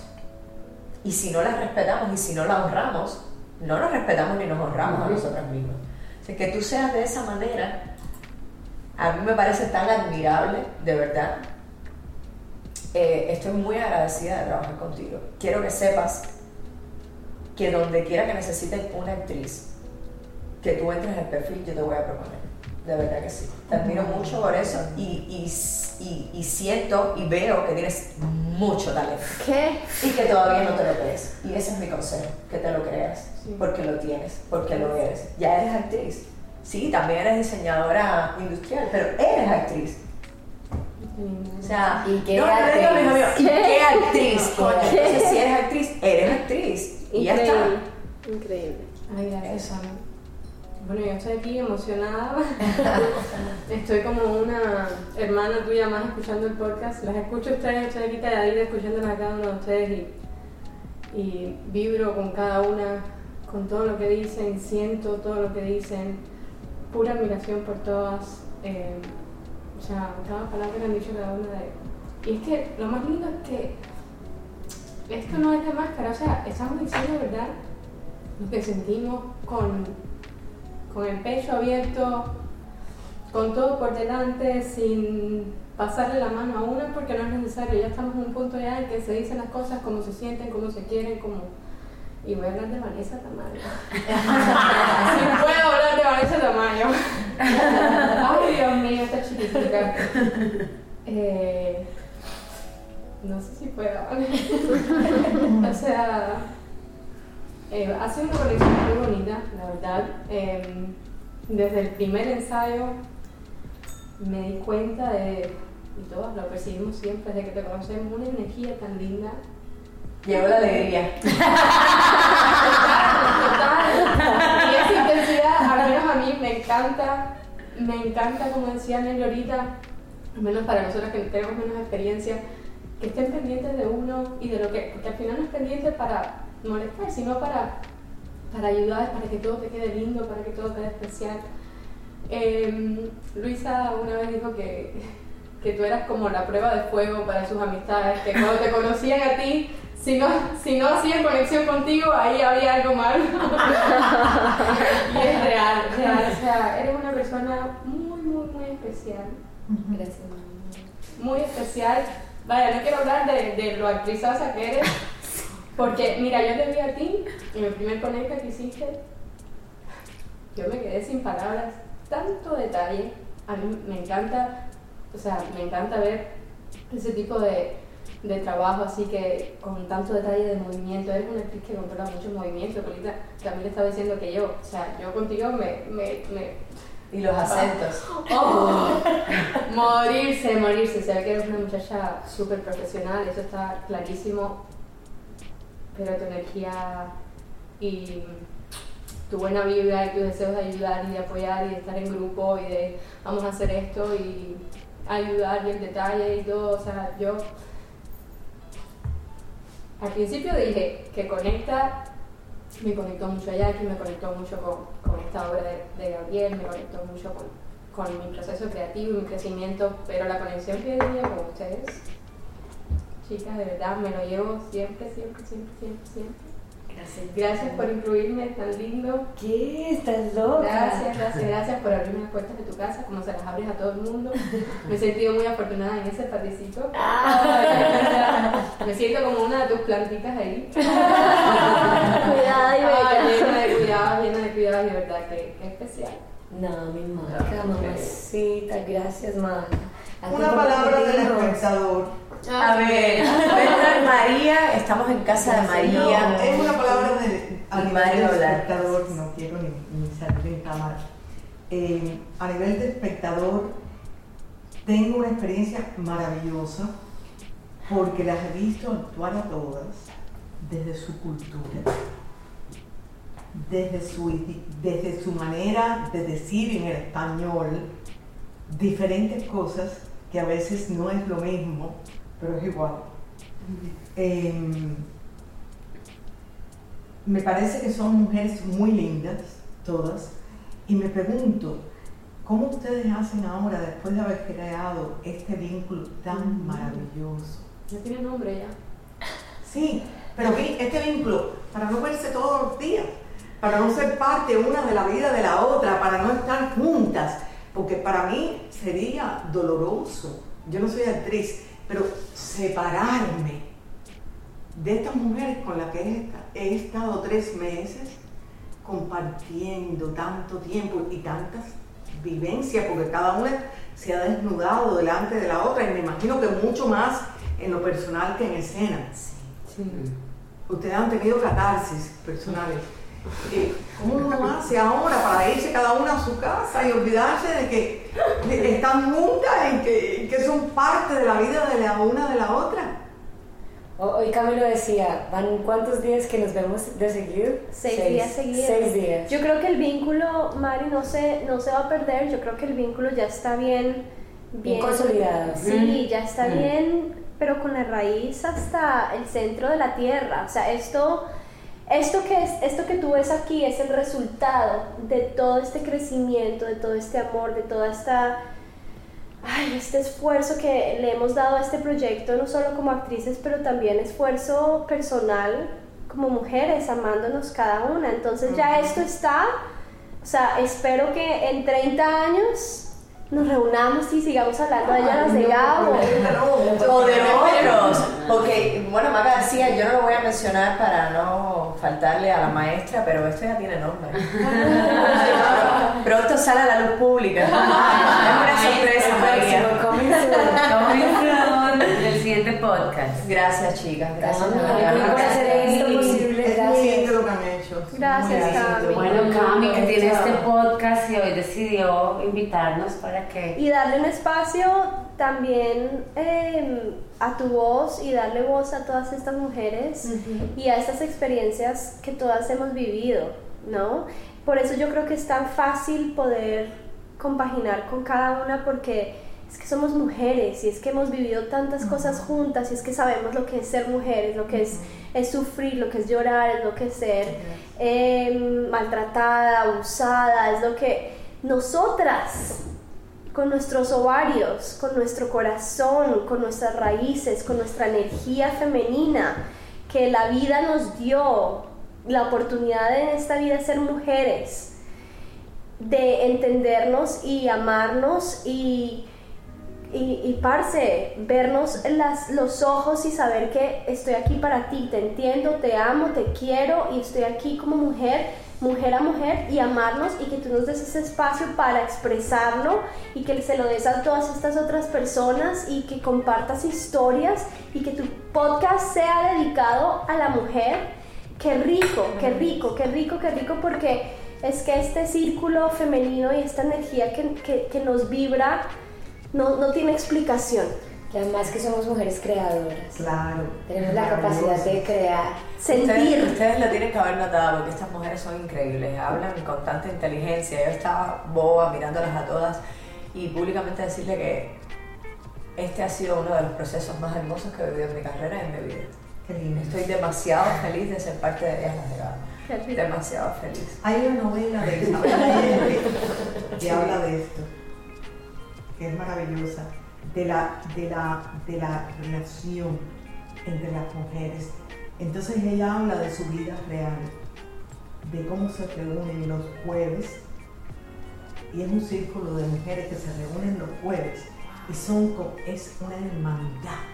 Y si no la respetamos y si no la honramos, no nos respetamos ni nos honramos a nosotras mismas. O sea, que tú seas de esa manera, a mí me parece tan admirable, de verdad. Eh, estoy muy agradecida de trabajar contigo. Quiero que sepas que donde quiera que necesiten una actriz, que tú entres en el perfil, yo te voy a proponer. De verdad que sí. Te admiro mucho por eso y, y, y- y siento y veo que tienes mucho talento ¿Qué? y que todavía no te lo crees. Y ese es mi consejo, que te lo creas, porque lo tienes, porque lo eres. Ya eres actriz. Sí, también eres diseñadora industrial, pero eres actriz. O sea, ¿Y qué no, no le digo a mis amigos, ¿y ¿Qué? actriz? Coño, entonces si eres actriz, eres actriz. Y ya está. Increíble. Increíble. Ay, gracias. Bueno, yo estoy aquí emocionada. estoy como una hermana tuya más escuchando el podcast. Las escucho a ustedes, estoy aquí calladita escuchándolas a cada uno de ustedes y, y vibro con cada una, con todo lo que dicen, siento todo lo que dicen. Pura admiración por todas. eh, o sea, cada palabra que han dicho cada una de Y es que lo más lindo es que esto no es de máscara, o sea, estamos diciendo, ¿verdad? Lo que sentimos con, con el pecho abierto, con todo por delante, sin pasarle la mano a una porque no es necesario. Ya estamos en un punto ya en que se dicen las cosas como se sienten, como se quieren, como... Y voy a hablar de Vanessa Tamayo. sí puedo hablar de Vanessa Tamayo. Ay, Dios mío, esta chiquitica. Eh, no sé si puedo. o sea, eh, ha sido una conexión muy bonita, la verdad. Eh, desde el primer ensayo me di cuenta de, y todos lo percibimos siempre, desde que te conocemos, una energía tan linda. Llegó la alegría. Total. Y esa intensidad, al menos a mí, me encanta, me encanta, como decía Nelly ahorita, al menos para nosotros que tenemos menos experiencia, que estén pendientes de uno y de lo que, porque al final no es pendiente para molestar, sino para, para ayudar, para que todo te quede lindo, para que todo quede especial. Eh, Luisa una vez dijo que, que tú eras como la prueba de fuego para sus amistades, que cuando te conocían a ti, si no, si no hacían conexión contigo, ahí había algo mal. y es real, real. O sea, eres una persona muy, muy, muy especial. Gracias, mamá. Muy especial. Vaya, no quiero hablar de, de lo actrizosa que eres, porque mira, yo te vi a ti en el primer conecta que hiciste, yo me quedé sin palabras. Tanto detalle, a mí me encanta, o sea, me encanta ver ese tipo de, de trabajo así que con tanto detalle de movimiento. Eres una actriz que controla mucho movimiento. Ahorita también estaba diciendo que yo, o sea, yo contigo me, me, me Y los acentos. Oh, morirse, morirse. Se ve que eres una muchacha súper profesional, eso está clarísimo. Pero tu energía y tu buena vibra y tus deseos de ayudar y de apoyar y de estar en grupo y de vamos a hacer esto y ayudar y el detalle y todo. O sea, yo al principio dije que conecta, me conectó mucho a Jackie, me conectó mucho con, con esta obra de, Gabriel, me conectó mucho con, con mi proceso creativo y mi crecimiento, pero la conexión que tenido con ustedes, chicas, de verdad, me lo llevo siempre, siempre, siempre, siempre, siempre. Gracias. Gracias por incluirme, tan lindo. ¿Qué? ¿Estás loca? Gracias, gracias, gracias por abrirme las puertas de tu casa, como se las abres a todo el mundo. Me he sentido muy afortunada en ese paticito. Me siento como una de tus plantitas ahí. Cuidada y Ay, bella. llena de cuidados, llena de cuidados, y de verdad que, que especial. No, mi marca, mamacita, gracias, mamá. Una palabra del espectador. A ver, Bernard María, estamos en casa de María. No, es una palabra de, a nivel Mario de hablar. espectador, no quiero ni, ni salir en cámara. Eh, a nivel de espectador, tengo una experiencia maravillosa porque las he visto actuar a todas desde su cultura, desde su, desde su manera de decir en el español diferentes cosas que a veces no es lo mismo, pero es igual. Em, me parece que son mujeres muy lindas, todas, y me pregunto, ¿cómo ustedes hacen ahora, después de haber creado este vínculo tan maravilloso? Ya tiene nombre ya. Sí, pero este vínculo, para no verse todos los días, para no ser parte una de la vida de la otra, para no estar juntas, porque para mí sería doloroso, yo no soy actriz, pero separarme de estas mujeres con las que he, esta- he estado tres meses compartiendo tanto tiempo y tantas vivencias, porque cada una se ha desnudado delante de la otra y me imagino que mucho más en lo personal que en escena. Ustedes han tenido catarsis personales. Eh, ¿Cómo uno hace ahora para irse cada una a su casa y olvidarse de que están juntas y que, que son parte de la vida de la una de la otra. Ho- Hoy Camilo decía, ¿van cuántos días que nos vemos de seguido? Seis, días seguidos. Seis días. Yo creo que el vínculo, Mari, no se, no se va a perder. Yo creo que el vínculo ya está bien. Bien consolidado. Sí, ya está Mm. bien, pero con la raíz hasta el centro de la tierra. O sea, esto, esto, que es, esto que tú ves aquí es el resultado de todo este crecimiento, de todo este amor, de toda esta ay, este esfuerzo que le hemos dado a este proyecto, no solo como actrices, pero también esfuerzo personal como mujeres, amándonos cada una. Entonces ya esto está, o sea, espero que en 30 años nos reunamos y sigamos hablando de ellas de Gabo. O de nosotros, porque, bueno, Maca decía, yo no lo voy a mencionar para no faltarle a la maestra, pero esto ya tiene nombre. Pronto sale a la luz pública. Es una sorpresa, María. Del siguiente podcast. Gracias, chicas. Gracias. Gracias por hacer esto posible. Es muy lindo Gracias. lo que han hecho. Gracias. Cami. Bueno, Cami, que tiene este podcast y hoy decidió invitarnos para que Y darle un espacio también eh, a tu voz y darle voz a todas estas mujeres y a estas experiencias que todas hemos vivido, ¿no? Por eso yo creo que es tan fácil poder compaginar con cada una porque es que somos mujeres y es que hemos vivido tantas cosas juntas y es que sabemos lo que es ser mujeres, lo que es, es sufrir, lo que es llorar, es lo que es ser eh, maltratada, abusada, es lo que nosotras con nuestros ovarios, con nuestro corazón, con nuestras raíces, con nuestra energía femenina, que la vida nos dio la oportunidad en esta vida de ser mujeres, de entendernos y amarnos y, y, y parce, vernos las, los ojos y saber que estoy aquí para ti, te entiendo, te amo, te quiero y estoy aquí como mujer, mujer a mujer y amarnos y que tú nos des ese espacio para expresarlo y que se lo des a todas estas otras personas y que compartas historias y que tu podcast sea dedicado a la mujer. Qué rico, qué rico, qué rico, qué rico porque es que este círculo femenino y esta energía que, que, que nos vibra no, no tiene explicación. Y además que somos mujeres creadoras. Claro. Tenemos la capacidad de crear. Ustedes, Sentir. ustedes lo tienen que haber notado porque estas mujeres son increíbles, hablan con tanta inteligencia. Yo estaba boba mirándolas a todas y públicamente decirle que este ha sido uno de los procesos más hermosos que he vivido en mi carrera y en mi vida. Qué lindo. Estoy demasiado feliz de ser parte de ellas las de. Demasiado feliz. Hay una novela de Isabel Allende que habla de esto, que es maravillosa, de la, de la, de la relación entre las mujeres. Entonces ella habla de su vida real, de cómo se reúnen los jueves, y es un círculo de mujeres que se reúnen los jueves, y son co- es una hermandad.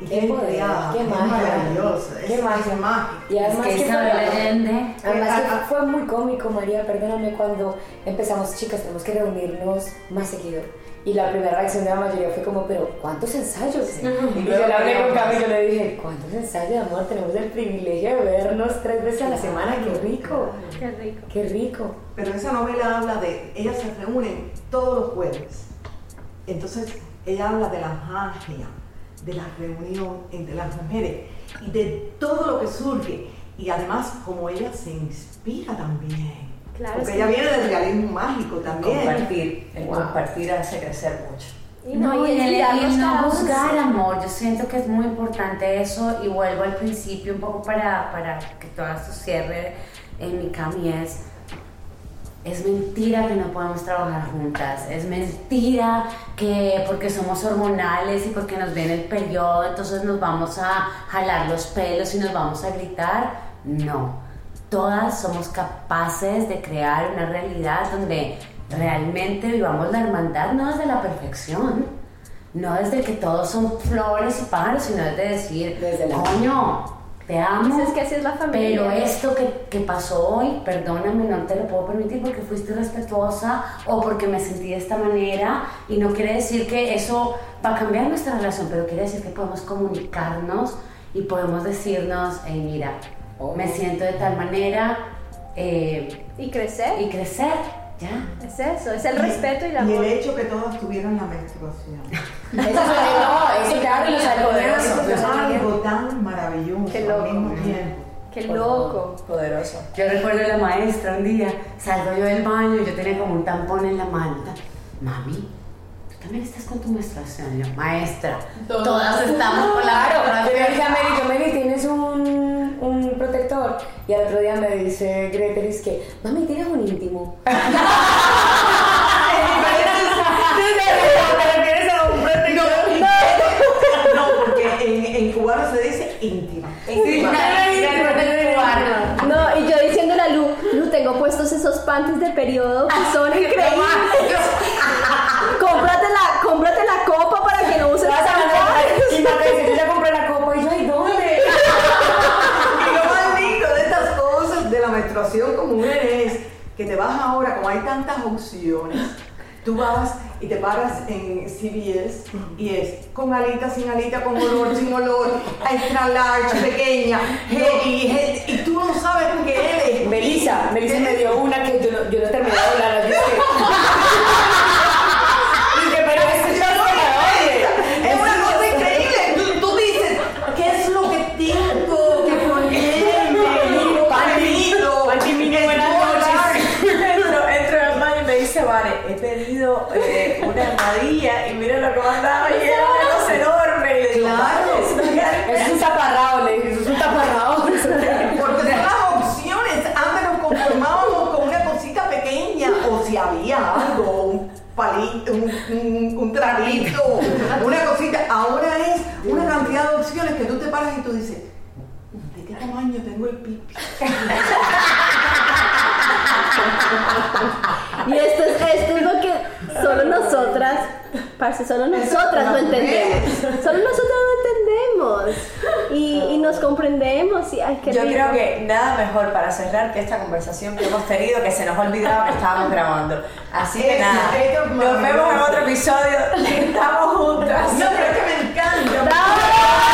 Y Qué bien poder, creada, qué es maravillosa, Qué es, magia. es. Y además que que Isabel fue- Además Eh, ah, que fue muy cómico, María, perdóname, cuando empezamos, chicas, tenemos que reunirnos más seguido. Y la primera reacción de la mayoría fue como, pero ¿cuántos ensayos? Y yo le hablé con Cami y yo le dije, ¿cuántos ensayos, amor? Tenemos el privilegio de vernos tres veces a la semana, qué rico, Qué rico. qué rico. Pero esa novela habla de, ellas se reúnen todos los jueves. Entonces, ella habla de la magia, de la reunión entre las mujeres y de todo lo que surge. Y además, como ella se inspira también. Claro, Porque sí. ella viene del realismo mágico también. Compartir, el compartir hace crecer mucho. Y No, y el, el no sí. amor. Yo siento que es muy importante eso y vuelvo al principio un poco para, para que todo esto cierre en mi cami es es mentira que no podemos trabajar juntas, es mentira que porque somos hormonales y porque nos viene el periodo, entonces nos vamos a jalar los pelos y nos vamos a gritar. No, todas somos capaces de crear una realidad donde realmente vivamos la hermandad, no desde la perfección, no desde que todos son flores y pájaros, sino desde decir, Desde la- coño, te amo. Pues es que así es la familia. Pero esto que, que pasó hoy, perdóname, no te lo puedo permitir porque fuiste respetuosa o porque me sentí de esta manera y no quiere decir que eso va a cambiar nuestra relación, pero quiere decir que podemos comunicarnos y podemos decirnos, hey, mira, me siento de tal manera eh, Y crecer. y crecer. Ya. Es eso, es el respeto y el Y el hecho que todas tuvieran la menstruación. Eso es no, eso claro, los Eso algoritmos, es algo tan maravilloso Qué loco. al mismo tiempo. Qué loco. Poderoso. Yo recuerdo a la maestra un día, salgo yo del baño y yo tenía como un tampón en la mano. Mami, también estás con tu menstruación. Yo, maestra, todas estamos con la Claro, yo le dije a menstruación. Mary, yo, Mary, tienes un, un protector. Y al otro día me dice Gretel, es que, mami, tienes un íntimo. No, porque en, en cubano se dice íntima. Íntima. No, y yo diciéndole a Lu, Lu, tengo puestos esos panties de periodo que son increíbles. cómprate, la, cómprate la copa para que no uses Vas a ganar. zapatos. Y Marta dice, yo ya compré la copa. Y yo, ¿y dónde? Y lo más lindo de estas cosas de la menstruación como mujer es que te vas ahora, como hay tantas opciones, tú vas y te paras en CVS y es con alita, sin alita, con olor, sin olor, extra large, pequeña, heavy, heavy, y tú no sabes qué eres. Melissa, Melissa me dio una que yo no, yo no terminé de hablar. Dado y era una cosa enorme. Y le digo, Claro. "Vale, es un taparrao, le dije, es un taparrao. Porque son las opciones. Antes nos conformábamos con una cosita pequeña o si había algo, un palito, un, un, un traguito, una cosita. Ahora es una cantidad de opciones que tú te paras y tú dices, ¿de qué tamaño tengo el pipi? Y esto es, esto es lo que solo nosotras, parce, solo nosotras lo entendemos. Solo nosotras lo entendemos. Y, y nos comprendemos. Y, ay, qué Yo rico. creo que nada mejor para cerrar que esta conversación que hemos tenido, que se nos ha olvidado que estábamos grabando. Así que nada, nos vemos en otro episodio. Estamos juntas. No, pero es que me encanta. ¡No